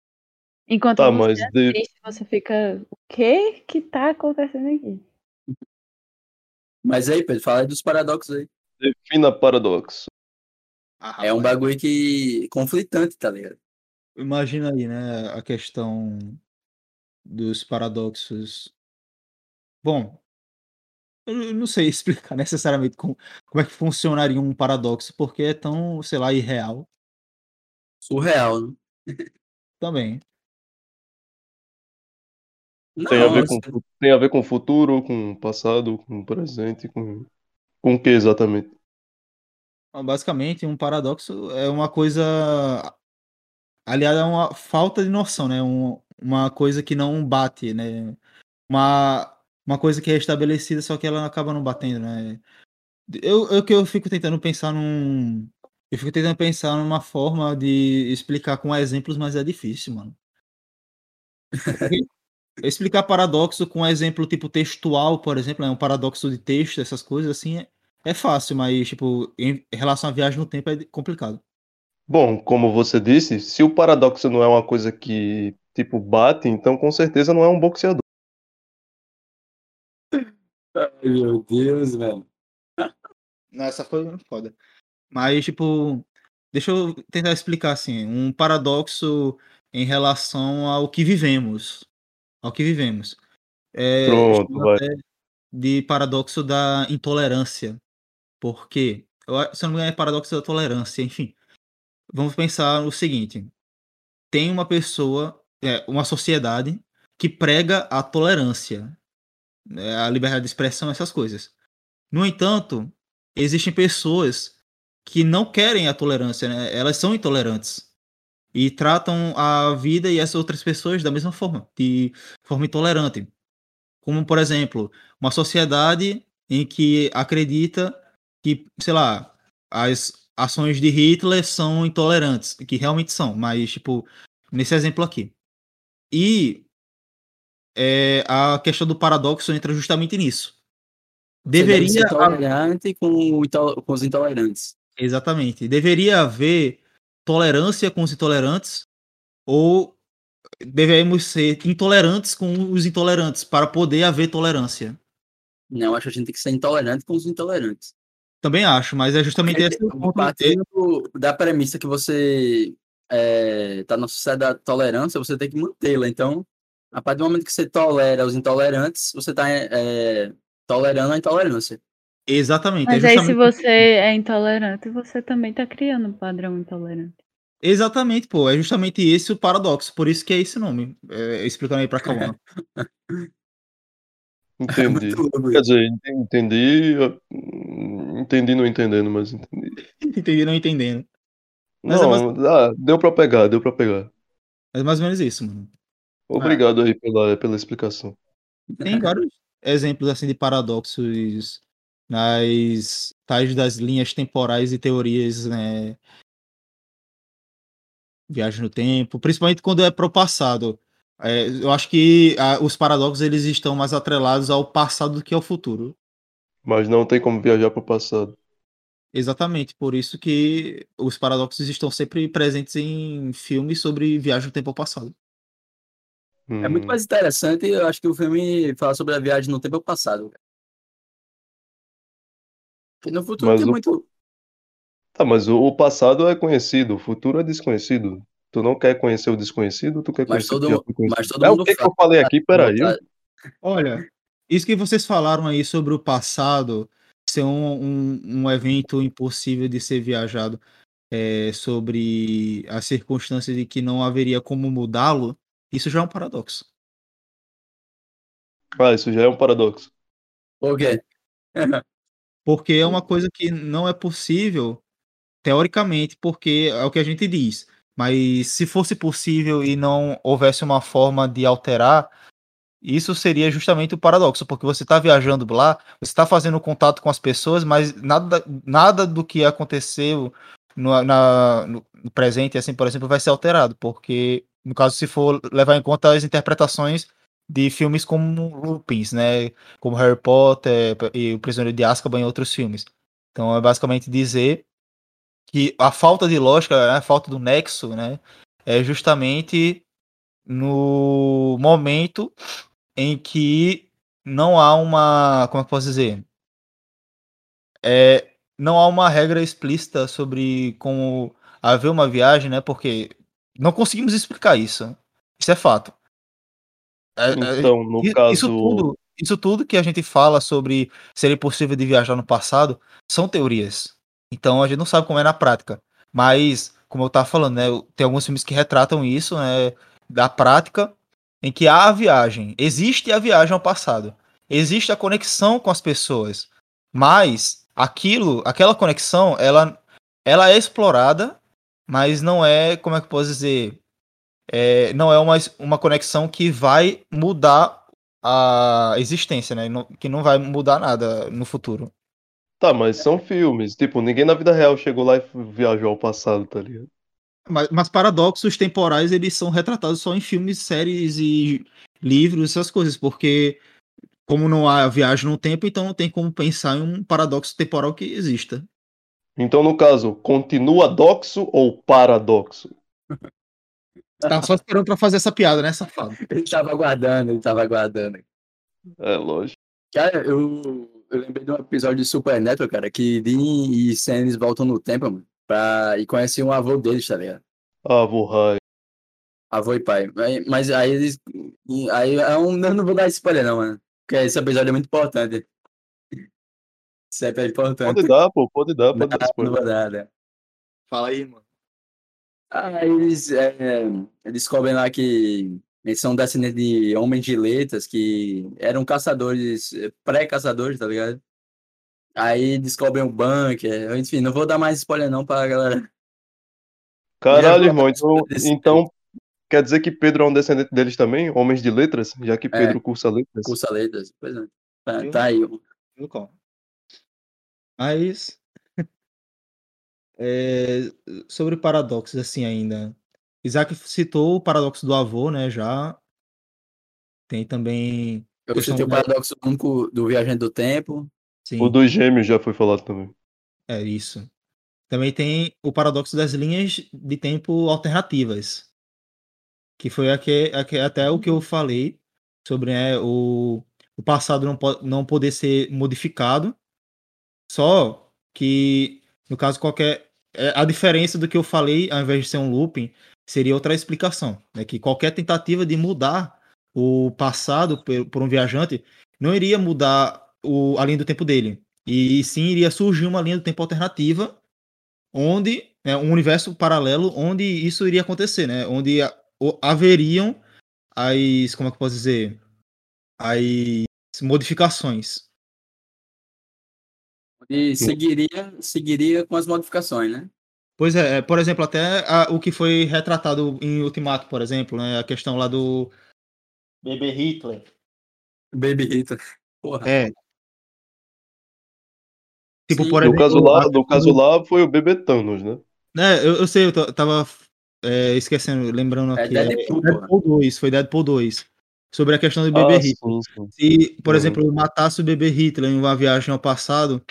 Enquanto Tá, você mas de- assiste, você fica. O que que tá acontecendo aqui? Mas aí, Pedro, fala aí dos paradoxos aí. Defina paradoxo. Ah, É um bagulho que conflitante, tá ligado? Imagina aí, né, a questão dos paradoxos. Bom, eu não sei explicar necessariamente como, como é que funcionaria um paradoxo, porque é tão, sei lá, irreal Surreal, né? também. Tem a Não, ver com, tem a ver com o futuro, com o passado, com o presente, com, com o que exatamente? Basicamente, um paradoxo é uma coisa aliada a uma falta de noção, né? Um- uma coisa que não bate, né? Uma, uma coisa que é estabelecida, só que ela acaba não batendo, né? Eu, eu que eu fico tentando pensar num. Eu fico tentando pensar numa forma de explicar com exemplos, mas é difícil, mano. Explicar paradoxo com exemplo tipo textual, por exemplo, né? um paradoxo de texto, essas coisas assim, é, é fácil, mas tipo, em relação à viagem no tempo é complicado. Bom, como você disse, se o paradoxo não é uma coisa que, tipo, bate, então com certeza não é um boxeador. Ai, meu Deus, velho. Não, essa foi foda. Mas, tipo, deixa eu tentar explicar assim, um paradoxo em relação ao que vivemos. Ao que vivemos. É, Pronto, vai. de paradoxo da intolerância. Por quê? Eu, a- se eu não me engano, é paradoxo da tolerância, enfim. Vamos pensar no seguinte: tem uma pessoa, é, uma sociedade que prega a tolerância, né, a liberdade de expressão, essas coisas. No entanto, existem pessoas que não querem a tolerância, né? Elas são intolerantes e tratam a vida e as outras pessoas da mesma forma, de forma intolerante. Como, por exemplo, uma sociedade em que acredita que, sei lá, as ações de Hitler são intolerantes, que realmente são, mas, tipo, nesse exemplo aqui. E é, a questão do paradoxo entra justamente nisso. Deve Deveria ser tolerante com, com os intolerantes. Exatamente. Deveria haver tolerância com os intolerantes ou devemos ser intolerantes com os intolerantes para poder haver tolerância. Não, acho que a gente tem que ser intolerante com os intolerantes. Também acho, mas é justamente Porque, esse ponto. partindo do- da premissa que você está na sociedade da tolerância, você tem que mantê-la. Então, a partir do momento que você tolera os intolerantes, você está tolerando a intolerância. Exatamente. é Mas aí, se você é intolerante, você também tá criando um padrão intolerante. Exatamente, pô. É justamente esse o paradoxo. Por isso que é esse nome. É, explicando aí pra Cauã. Entendi. Muito louco Quer dizer, ent- entendi, hum, entendi não entendendo, mas entendi. Entendi, não entendendo. Mas é Não, ah, deu pra pegar, deu pra pegar. É mais ou menos isso, mano. Obrigado aí pela, pela explicação. Tem vários exemplos assim de paradoxos nas tais das linhas temporais e teorias, né? Viagem no tempo, principalmente quando é pro passado. É, eu acho que ah, os paradoxos eles estão mais atrelados ao passado do que ao futuro. Mas não tem como viajar pro passado. Exatamente, por isso que os paradoxos estão sempre presentes em filmes sobre viagem no tempo ao passado. É muito Hum, mais interessante, eu acho que o filme fala sobre a viagem no tempo passado. cara. Porque no futuro Mas tem o- muito. Tá, mas o, o passado é conhecido, o futuro é desconhecido. Tu não quer conhecer o desconhecido, tu quer Mas conhecer o todo conhecido. mas todo É o mundo que que fala- eu falei aqui? Peraí. Olha, isso que vocês falaram aí sobre o passado ser um, um, um evento impossível de ser viajado, é, sobre as circunstâncias de que não haveria como mudá-lo, isso já é um paradoxo. Ah, isso já é um paradoxo. Por quê? Porque é uma coisa que não é possível, teoricamente, porque é o que a gente diz. Mas se fosse possível e não houvesse uma forma de alterar, isso seria justamente o paradoxo, porque você está viajando lá, você está fazendo contato com as pessoas, mas nada, nada do que aconteceu no, na- no- presente, assim, por exemplo, vai ser alterado, porque no caso, se for levar em conta as interpretações de filmes como Lupins, né? Como Harry Potter e O Prisioneiro de Azkaban e outros filmes. Então é basicamente dizer que a falta de lógica, né, a falta do nexo, né, é justamente no momento em que não há uma, como é que eu posso dizer, é, não há uma regra explícita sobre como haver uma viagem, né? Porque não conseguimos explicar isso. Isso é fato. É, é, Então, no i- caso. Isso tudo, isso tudo que a gente fala sobre seria possível de viajar no passado são teorias. Então a gente não sabe como é na prática. Mas, como eu tava falando, né? Tem alguns filmes que retratam isso, né? Da prática, em que há a viagem. Existe a viagem ao passado. Existe a conexão com as pessoas. Mas aquilo, aquela conexão, ela, ela é explorada, mas não é, como é que eu posso dizer? É, não é uma, uma conexão que vai mudar a existência, né? Que não vai mudar nada no futuro. Tá, mas são filmes. Tipo, ninguém na vida real chegou lá e viajou ao passado, tá ligado? Mas, mas paradoxos temporais, eles são retratados só em filmes, séries e livros, essas coisas, porque como não há viagem no tempo, então não tem como pensar em um paradoxo temporal que exista. Então, no caso, continua doxo ou paradoxo? Tava só esperando pra fazer essa piada, né, safado? Ele tava aguardando, ele tava aguardando. É, lógico. Cara, eu, eu lembrei de um episódio de Supernatural, cara, que Dean e Sam voltam no tempo, mano, pra, e conhecem o avô deles, tá ligado? Ah, vou raio. Avô e pai. Mas aí eles. Aí é um, eu não vou dar spoiler, não, mano. Porque esse episódio é muito importante. Esse episódio é importante. Pode dar, pô, pode dar, Não, pode dar não spoiler. vou dar, né? Fala aí, mano. Aí eles é, eles descobrem lá que eles são descendentes de homens de letras que eram caçadores, eh, pré-caçadores, tá ligado? Aí descobrem o bunker. Enfim, não vou dar mais spoiler não pra galera. Caralho, irmão, então, então quer dizer que Pedro é um descendente deles também? Homens de letras? Já que Pedro cursa letras? Cursa letras. Pois é. Tá, tá aí. Mas. é, sobre paradoxos, assim, ainda. Isaac citou o paradoxo do avô, né? Já. Tem também. Eu citei o paradoxo único do Viajante do Tempo. Sim, O dos gêmeos já foi falado também. é isso. Também tem o paradoxo das linhas de tempo alternativas. Que foi aque- aque- até o que eu falei sobre né, o, o passado não, po- não poder ser modificado. Só que, no caso, qualquer. é, A diferença do que eu falei, ao invés de ser um looping, seria outra explicação. Né? Que qualquer tentativa de mudar o passado por, por um viajante não iria mudar o, a linha do tempo dele. E sim iria surgir uma linha do tempo alternativa, onde. né, um universo paralelo onde isso iria acontecer, né? Onde ha- o- haveriam as. Como é que eu posso dizer? As modificações. E seguiria, seguiria com as modificações, né? Pois é, é, por exemplo, até a- o que foi retratado em Ultimato, por exemplo, né? A questão lá do bebê Hitler. Baby Rita. Porra. É. Tipo, Sim. por No exemplo, caso lá, a- no caso lá foi o bebê Thanos, né? né, eu, eu sei, eu tava é, esquecendo, lembrando É aqui. Deadpool, porra. Deadpool 2, foi Deadpool 2. Sobre a questão do bebê Ah, Hitler. sim, sim. Se, por Uhum. exemplo, matasse o bebê Hitler em uma viagem ao passado,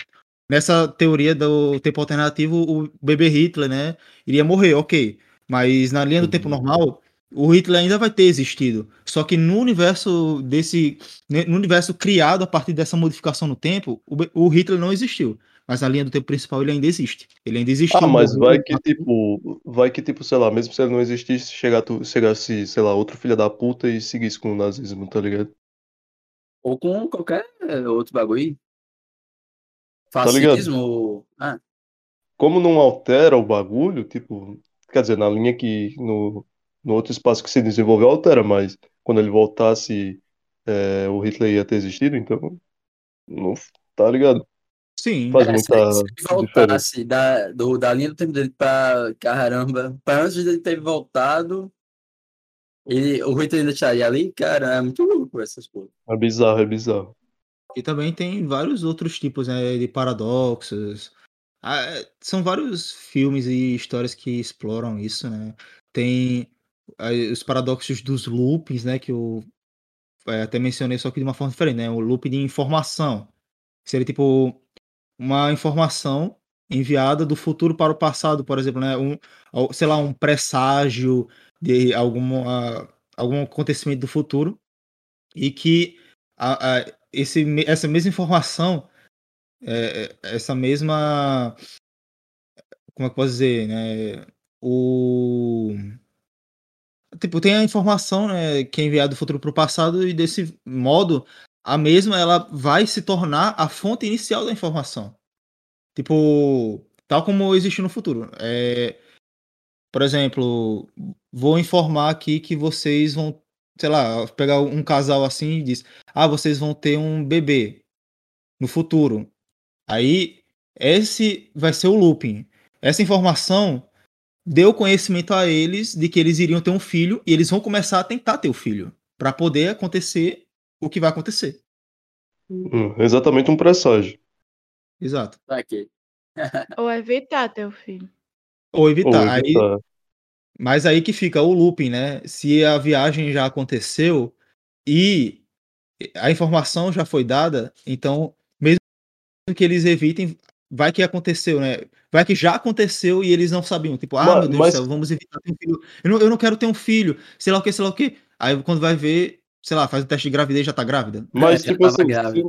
nessa teoria do tempo alternativo, o bebê Hitler, né, iria morrer, ok. Mas na linha do tempo Uhum. normal, o Hitler ainda vai ter existido. Só que no universo desse, né, no universo criado a partir dessa modificação no tempo, o, Hitler não existiu. Mas na linha do tempo principal ele ainda existe. Ele ainda existiu. Ah, mas vai que, tipo, vai que, tipo, sei lá, mesmo se ele não existisse, chegar tu- chegasse, sei lá, outro filho da puta e seguisse com o nazismo, tá ligado? Ou com qualquer outro bagulho. Tá? Fascismo. Ah, Como não altera o bagulho, tipo, quer dizer, na linha que, no, no outro espaço que se desenvolveu, altera, mas quando ele voltasse, é, o Hitler ia ter existido, então, não, tá ligado? Sim. Faz é, se, muita se ele voltasse da, do, da linha do tempo dele pra caramba, pra antes dele ter voltado, ele, o Hitler ainda estaria ali, cara, é muito louco essas coisas. É bizarro, é bizarro. E também tem vários outros tipos né, de paradoxos. Ah, são vários filmes e histórias que exploram isso, né? Tem os paradoxos dos loopings, né? Que eu é, até mencionei, só que de uma forma diferente, né? O loop de informação. Seria tipo uma informação enviada do futuro para o passado, por exemplo, né? Um, sei lá, um presságio de alguma, algum acontecimento do futuro e que esse, essa mesma informação, é, essa mesma. Como é que eu posso dizer? Né? O. Tipo, tem a informação né, que é enviada do futuro para o passado, e desse modo, a mesma ela vai se tornar a fonte inicial da informação. Tipo, tal como existe no futuro. É, por exemplo, vou informar aqui que vocês vão, sei lá, pegar um casal assim e diz: "Ah, vocês vão ter um bebê no futuro". Aí esse vai ser o looping. Essa informação deu conhecimento a eles de que eles iriam ter um filho e eles vão começar a tentar ter o filho para poder acontecer o que vai acontecer. Hum, exatamente um presságio. Exato. Tá aqui. Ou evitar ter o filho. Ou evitar. Ou Aí, evitar. Mas aí que fica o looping, né? Se a viagem já aconteceu e a informação já foi dada, então, mesmo que eles evitem, vai que aconteceu, né? Vai que já aconteceu e eles não sabiam. Tipo, ah, Ma- meu Deus mas- do céu, vamos evitar ter um filho. Eu não, eu não quero ter um filho, sei lá o que, sei lá o que. Aí quando vai ver, sei lá, faz o teste de gravidez e já tá grávida. Mas, já tipo assim, grávida.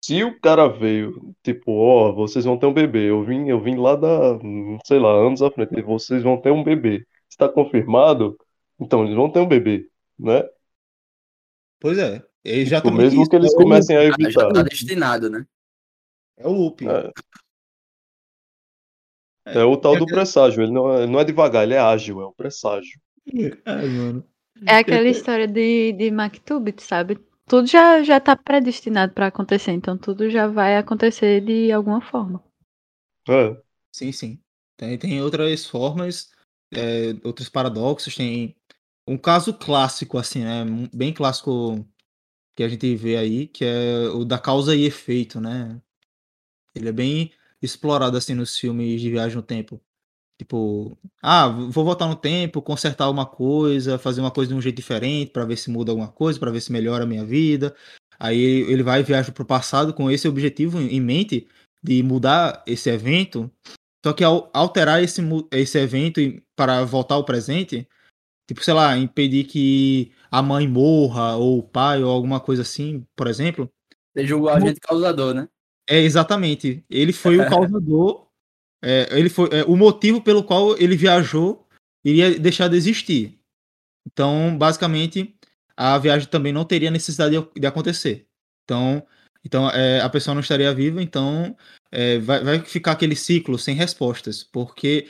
se, se o cara veio, tipo, ó, vocês vão ter um bebê. Eu vim, eu vim lá da, sei lá, anos à frente. Vocês vão ter um bebê. Está confirmado? Então, eles vão ter um bebê, né? Pois é. É Tipo, exatamente mesmo isso. que eles é o comecem a Ah, já evitar. tá destinado, né? É o loop. É. É o tal do presságio. Ele não é, não é devagar, ele é ágil, é o presságio. Ai, mano. É aquela história de, de Maktub, sabe? Tudo já, já tá predestinado pra acontecer, então tudo já vai acontecer de alguma forma. É. Sim, sim. Tem, tem outras formas, é, outros paradoxos. Tem um caso clássico, assim, né? Bem clássico que a gente vê aí, que é o da causa e efeito, né? Ele é bem explorado, assim, nos filmes de viagem no tempo. Tipo, ah, vou voltar no tempo, consertar uma coisa, fazer uma coisa de um jeito diferente para ver se muda alguma coisa, para ver se melhora a minha vida. Aí ele vai e viaja pro passado com esse objetivo em mente de mudar esse evento. Só que ao alterar esse, esse evento para voltar ao presente, tipo, sei lá, impedir que a mãe morra, ou o pai, ou alguma coisa assim, por exemplo, Ele julgou a gente causador, né? é exatamente. Ele foi o causador. é, ele foi é, o motivo pelo qual ele viajou iria deixar de existir. Então, basicamente, a viagem também não teria necessidade de, de acontecer. Então, então é, a pessoa não estaria viva. Então, é, vai, vai ficar aquele ciclo sem respostas, porque,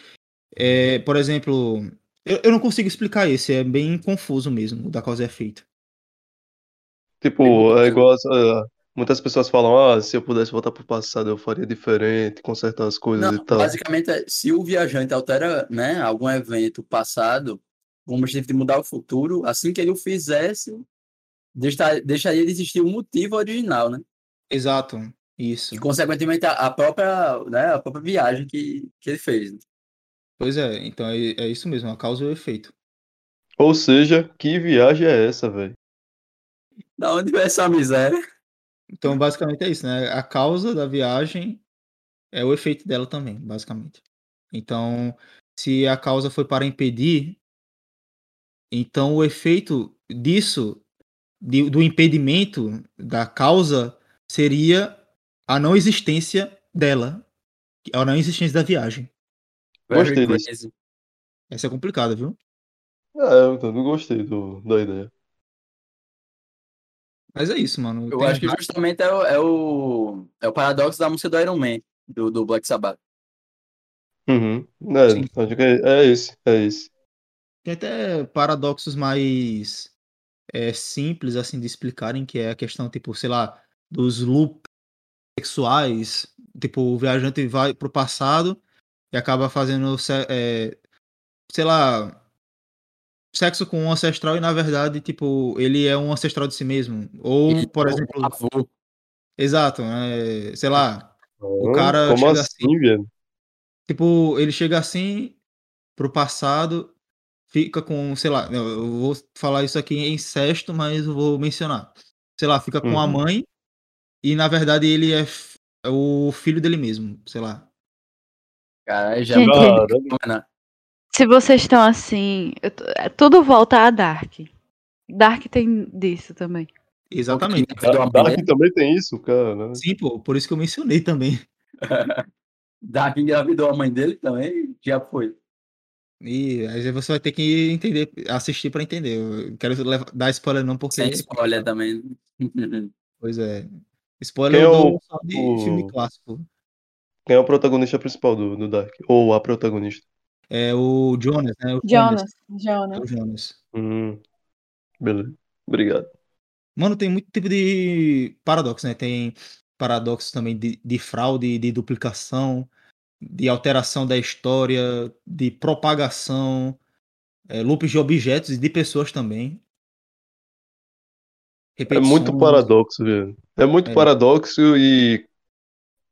é, por exemplo, eu, eu não consigo explicar isso. É bem confuso mesmo o da causa e efeito. Tipo, é igual. ah, muitas pessoas falam, ah, se eu pudesse voltar pro passado, eu faria diferente, consertar as coisas Não, e tal. basicamente, é, se o viajante altera, né, algum evento passado com o objetivo de mudar o futuro, assim que ele o fizesse, deixa- deixaria de existir o motivo original, né? Exato. Isso. E, consequentemente, a, própria, né, a própria viagem que, que ele fez. Pois é, então é, é isso mesmo, a causa e o efeito. Ou seja, que viagem é essa, velho? Da onde veio essa miséria? Então, basicamente é isso, né? A causa da viagem é o efeito dela também, basicamente. Então, se a causa foi para impedir, então o efeito disso, de- do impedimento da causa, seria a não existência dela, a não existência da viagem. Gostei disso. Essa é complicada, viu? É, eu não gostei do, da ideia. Mas é isso, mano. Eu Tem acho que justamente é o, é o, é o paradoxo da música do Iron Man, do, do Black Sabbath. Uhum. É, Sim. acho que é, é esse, é esse. Tem até paradoxos mais é, simples assim de explicarem, que é a questão, tipo, sei lá, dos loops sexuais. Tipo, o viajante vai pro passado e acaba fazendo, é, sei lá, sexo com um ancestral e na verdade, tipo, ele é um ancestral de si mesmo. Ou, E por o exemplo, avô, exato, é, sei lá, O Hã? cara Como chega assim, velho? tipo, ele chega assim pro passado fica com, sei lá, eu vou falar isso aqui em incesto, mas eu vou mencionar. Sei lá, fica com a Uhum. mãe e na verdade ele é é o filho dele mesmo, sei lá. Caralho, já Gente. Mano, Se vocês estão assim, eu tô- é, tudo volta a Dark. Dark tem disso também. Exatamente. Dark dele? também tem isso, cara. Sim, pô, por isso que eu mencionei também. Dark engravidou a mãe dele também, já foi. E aí você vai ter que entender, assistir pra entender. Eu não quero levar- dar spoiler não, porque. Sem spoiler também. Pois é. Spoiler é o- só de o- filme clássico. Quem é o protagonista principal do, do Dark? Ou a protagonista? É o Jonas, né? O Jonas. É Jonas. o Jonas. Hum, beleza. Obrigado. Mano, tem muito tipo de paradoxo, né? Tem paradoxo também de, de fraude, de duplicação, de alteração da história, de propagação, é, loops de objetos e de pessoas também. É muito Repetições. paradoxo, velho. É muito É. paradoxo e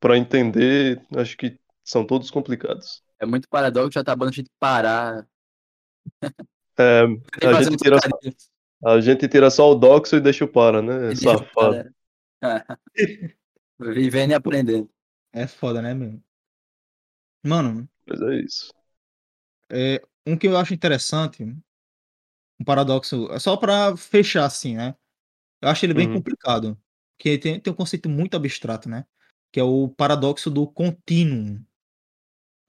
pra entender, acho que são todos complicados. É muito paradoxo, já tá bom a gente parar. É, A gente tira- trocadilho. a gente tira só o doxo e deixa o para, né? E Safado. cara. Vivendo e aprendendo. É foda, né, meu? Mano, Mas é isso. é, um que eu acho interessante, um paradoxo, é só pra fechar assim, né? Eu acho ele bem Uhum. complicado, porque tem, tem um conceito muito abstrato, né? Que é o paradoxo do contínuo.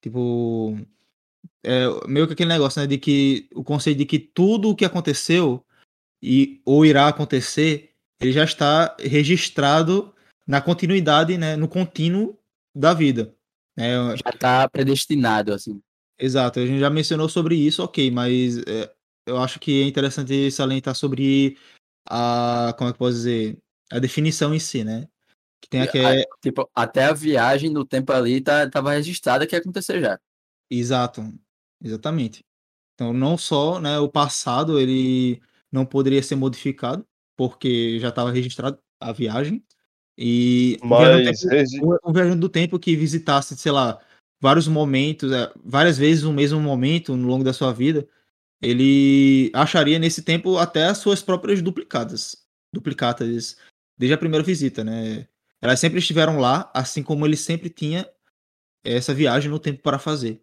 Tipo, é meio que aquele negócio, né? De que o conceito de que tudo o que aconteceu e ou irá acontecer, ele já está registrado na continuidade, né? No contínuo da vida. né? Já tá predestinado, assim. Exato, a gente já mencionou sobre isso, ok, mas é, eu acho que é interessante salientar sobre a, como é que eu posso dizer, a definição em si, né? Que tem aqui, é, Tipo, até a viagem no tempo ali tá, tava registrada que ia acontecer já. exato, exatamente. Então, não só, né, o passado, ele não poderia ser modificado, porque já estava registrado a viagem, e um viajante Mas do tempo- um- viajante do tempo que visitasse, sei lá, vários momentos, é, várias vezes no mesmo momento no longo da sua vida, ele acharia nesse tempo até as suas próprias duplicadas, duplicatas, desde a primeira visita, né? Elas sempre estiveram lá, assim como ele sempre tinha essa viagem no tempo para fazer.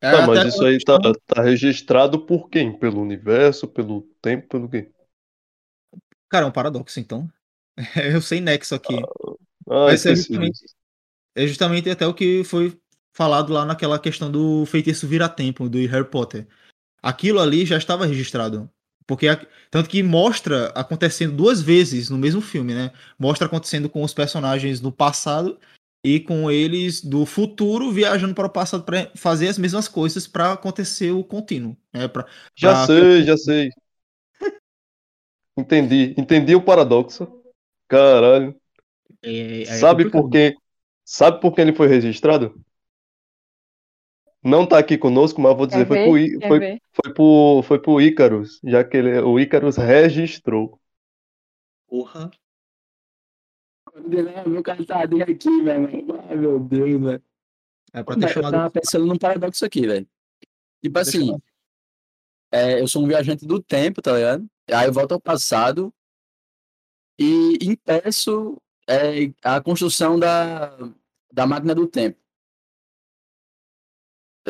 É Tá, mas isso aí tá, questão- tá registrado por quem? Pelo universo, pelo tempo, pelo quê? Cara, é um paradoxo, então. Eu sei nexo aqui. Ah, Mas é justamente-. É justamente até o que foi falado lá naquela questão do feitiço vira-tempo do Harry Potter. Aquilo ali já estava registrado. Porque tanto que mostra acontecendo duas vezes no mesmo filme, né? Mostra acontecendo com os personagens do passado e com eles do futuro viajando para o passado para fazer as mesmas coisas para acontecer o contínuo, né? Pra, Já pra- sei, já sei. Entendi. Entendi o paradoxo. Caralho. é- é Sabe por quê? Sabe por que ele foi registrado? Não tá aqui conosco, mas vou dizer, foi ver? pro, foi, ver? foi pro, foi pro Ícaros, já que ele, o Ícaros registrou. Porra. Meu cansado aqui, velho. Ai, meu Deus, velho. É pra ter Mas Eu chamado. tava pensando num paradoxo aqui, velho. Tipo assim, é, eu sou um viajante do tempo, tá ligado? Aí eu volto ao passado e impeço é, a construção da, da máquina do tempo.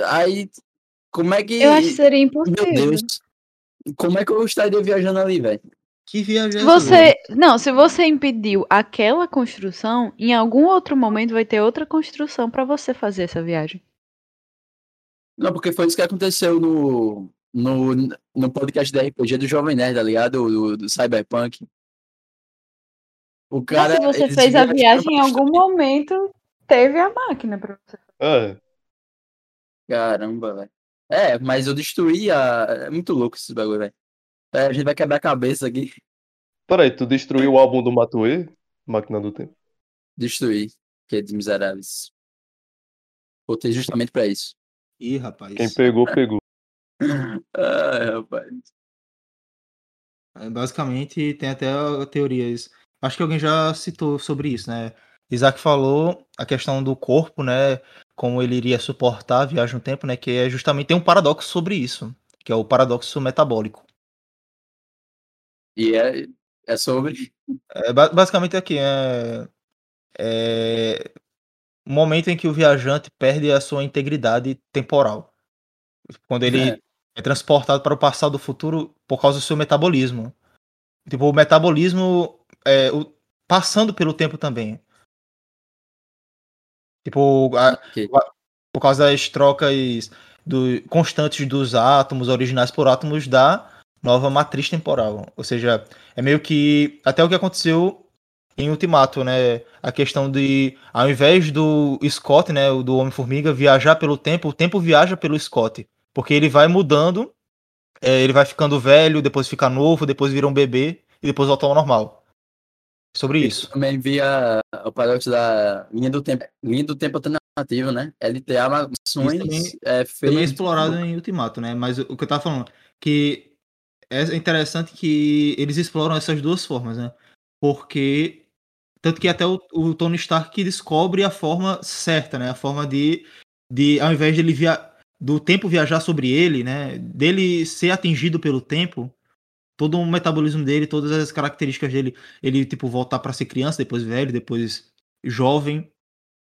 Aí, como é que. Eu acho que seria Meu impossível. Deus. Como é que eu estaria viajando ali, velho? Que viagem é Se essa, velho? você, não, se você impediu aquela construção, em algum outro momento vai ter outra construção pra você fazer essa viagem. Não, porque foi isso que aconteceu no, no, no podcast da RPG do Jovem Nerd, tá ligado? Do, do Cyberpunk. O Mas cara. se você fez a viagem, em algum momento teve a máquina pra você. É, Caramba, velho. É, mas eu destruí a. É muito louco esse bagulho, velho. É, a gente vai quebrar a cabeça aqui. peraí, tu destruiu o álbum do Matue? Máquina do Tempo. Destruir. Aqueles miseráveis. Botei justamente pra isso. Ih, rapaz. Quem pegou, pegou. Ai, rapaz. É, Basicamente, tem até teorias. Acho que alguém já citou sobre isso, né? Isaac falou a questão do corpo, né? Como ele iria suportar a viagem no tempo, né? Que é justamente tem um paradoxo sobre isso. que é o paradoxo metabólico. E é, é sobre. É, ba- basicamente aqui é, é o momento em que o viajante perde a sua integridade temporal. Quando ele É. é transportado para o passado ou futuro por causa do seu metabolismo. Tipo, o metabolismo é, o- passando pelo tempo também. Tipo, a- Ok. por causa das trocas do- constantes dos átomos originais por átomos da nova matriz temporal. Ou seja, é meio que até o que aconteceu em Ultimato, né? A questão de, ao invés do Scott, né, o do Homem-Formiga, viajar pelo tempo, o tempo viaja pelo Scott. Porque ele vai mudando, é, ele vai ficando velho, depois fica novo, depois vira um bebê e depois volta ao normal. Sobre isso. Também via o paradoxo da linha do tempo. Linha do tempo alternativa, né? LTA Mações também- é feio. também explorado em Ultimato, né? Mas o que eu tava falando, que é interessante que eles exploram essas duas formas, né? Porque tanto que até o, o Tony Stark descobre a forma certa, né? A forma de, de ao invés de ele via, do tempo viajar sobre ele, né? Dele ser atingido pelo tempo, todo o metabolismo dele, todas as características dele, ele tipo voltar para ser criança, depois velho, depois jovem,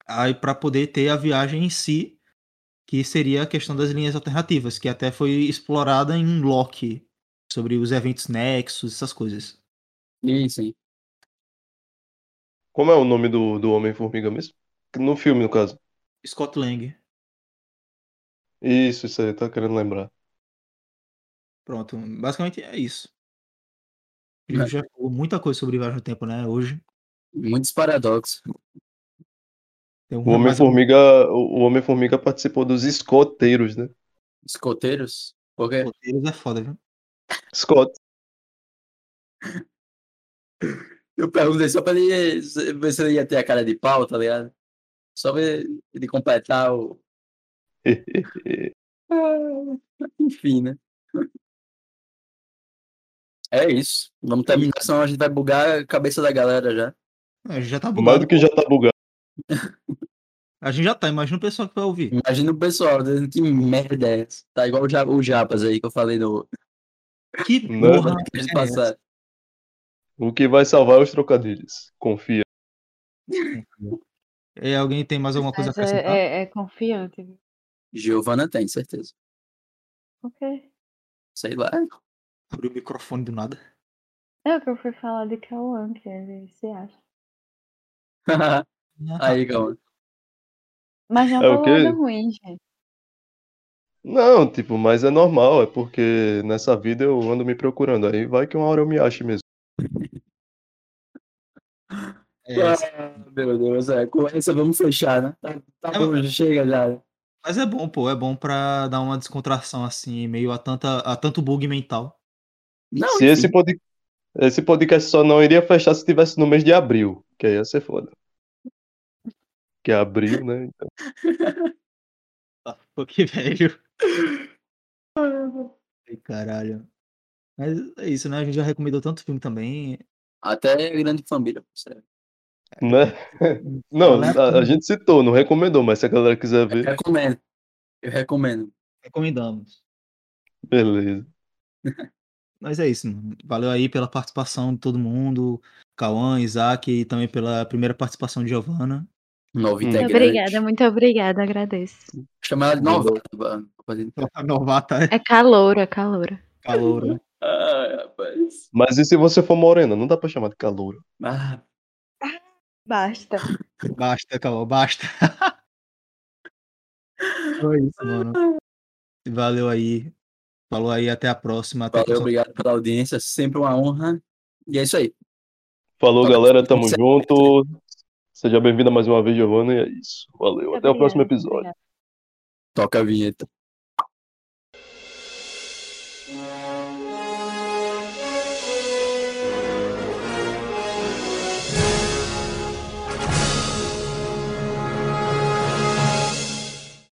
aí para poder ter a viagem em si que seria a questão das linhas alternativas, que até foi explorada em Loki, sobre os eventos Nexus, essas coisas. Sim, sim. Como é o nome do, do Homem-Formiga mesmo? No filme, no caso. Scott Lang. Isso, isso aí, tá querendo lembrar. Pronto, basicamente é isso. A gente já falou muita coisa sobre viagem no tempo, né? Hoje. Muitos paradoxos. Tem O mais Homem-Formiga, o o Homem-Formiga participou dos escoteiros, né? Escoteiros. Porque roteiros é foda, viu? Scott. eu perguntei só pra ele ver se ele ia ter a cara de pau, tá ligado? Só pra ele completar o. Ah, Enfim, né? É isso. Vamos terminar, senão a gente vai bugar a cabeça da galera já. É, a gente já tá Mais bugado. do que já tá bugado. A gente já tá, imagina o pessoal que vai ouvir. Imagina o pessoal dizendo que merda é essa. Tá igual o, Ja- o Japas aí que eu falei no Que Não, porra é essa? passado. O que vai salvar é os trocadilhos. Confia. É, alguém tem mais alguma coisa a Mas acrescentar? é, é, é confiante. Giovana tem, certeza. Ok. Sei lá. Abriu o microfone do nada. É o que eu fui falar de Cauã, que se acha. Aí, calma. Mas não É falou quê? nada ruim, gente. Não, tipo, mas é normal, é porque nessa vida eu ando me procurando. Aí vai que uma hora eu me ache mesmo. é, Ah, meu Deus, é. Com essa vamos fechar, né? Tá, tá É, bom, chega já. Mas é bom, pô, é bom pra dar uma descontração assim, meio a, tanta, a tanto bug mental. Não, Se esse, pod... esse podcast só não iria fechar se tivesse no mês de abril, que aí ia ser foda. Que é abril, né? Então, Tá, pô, que velho. Ai, caralho. Mas é isso, né? A gente já recomendou tanto filme também. Até grande família, sério. né? Não, Galera, a, a gente citou, não recomendou, mas se a galera quiser Eu ver, recomendo. Eu recomendo. Recomendamos. beleza. Mas é isso, mano. Valeu aí pela participação de todo mundo. Cauã, Isaac e também pela primeira participação de Giovana. Hum. integrante. Obrigada, muito obrigada, agradeço. Chama ela de novata. mano. Novata, É caloura, caloura. calor. Ai, rapaz. Mas e se você for morena? Não dá pra chamar de calouro. Ah, Basta. Basta, Cauã, basta. Foi isso, mano. Valeu aí. Falou aí, até a próxima. Até valeu, obrigado pela audiência. Sempre uma honra. E é isso aí. Falou, galera, tamo esse- junto. Seja bem-vinda mais uma vez, Giovana, e é isso. Valeu, até o próximo episódio. Toca a vinheta.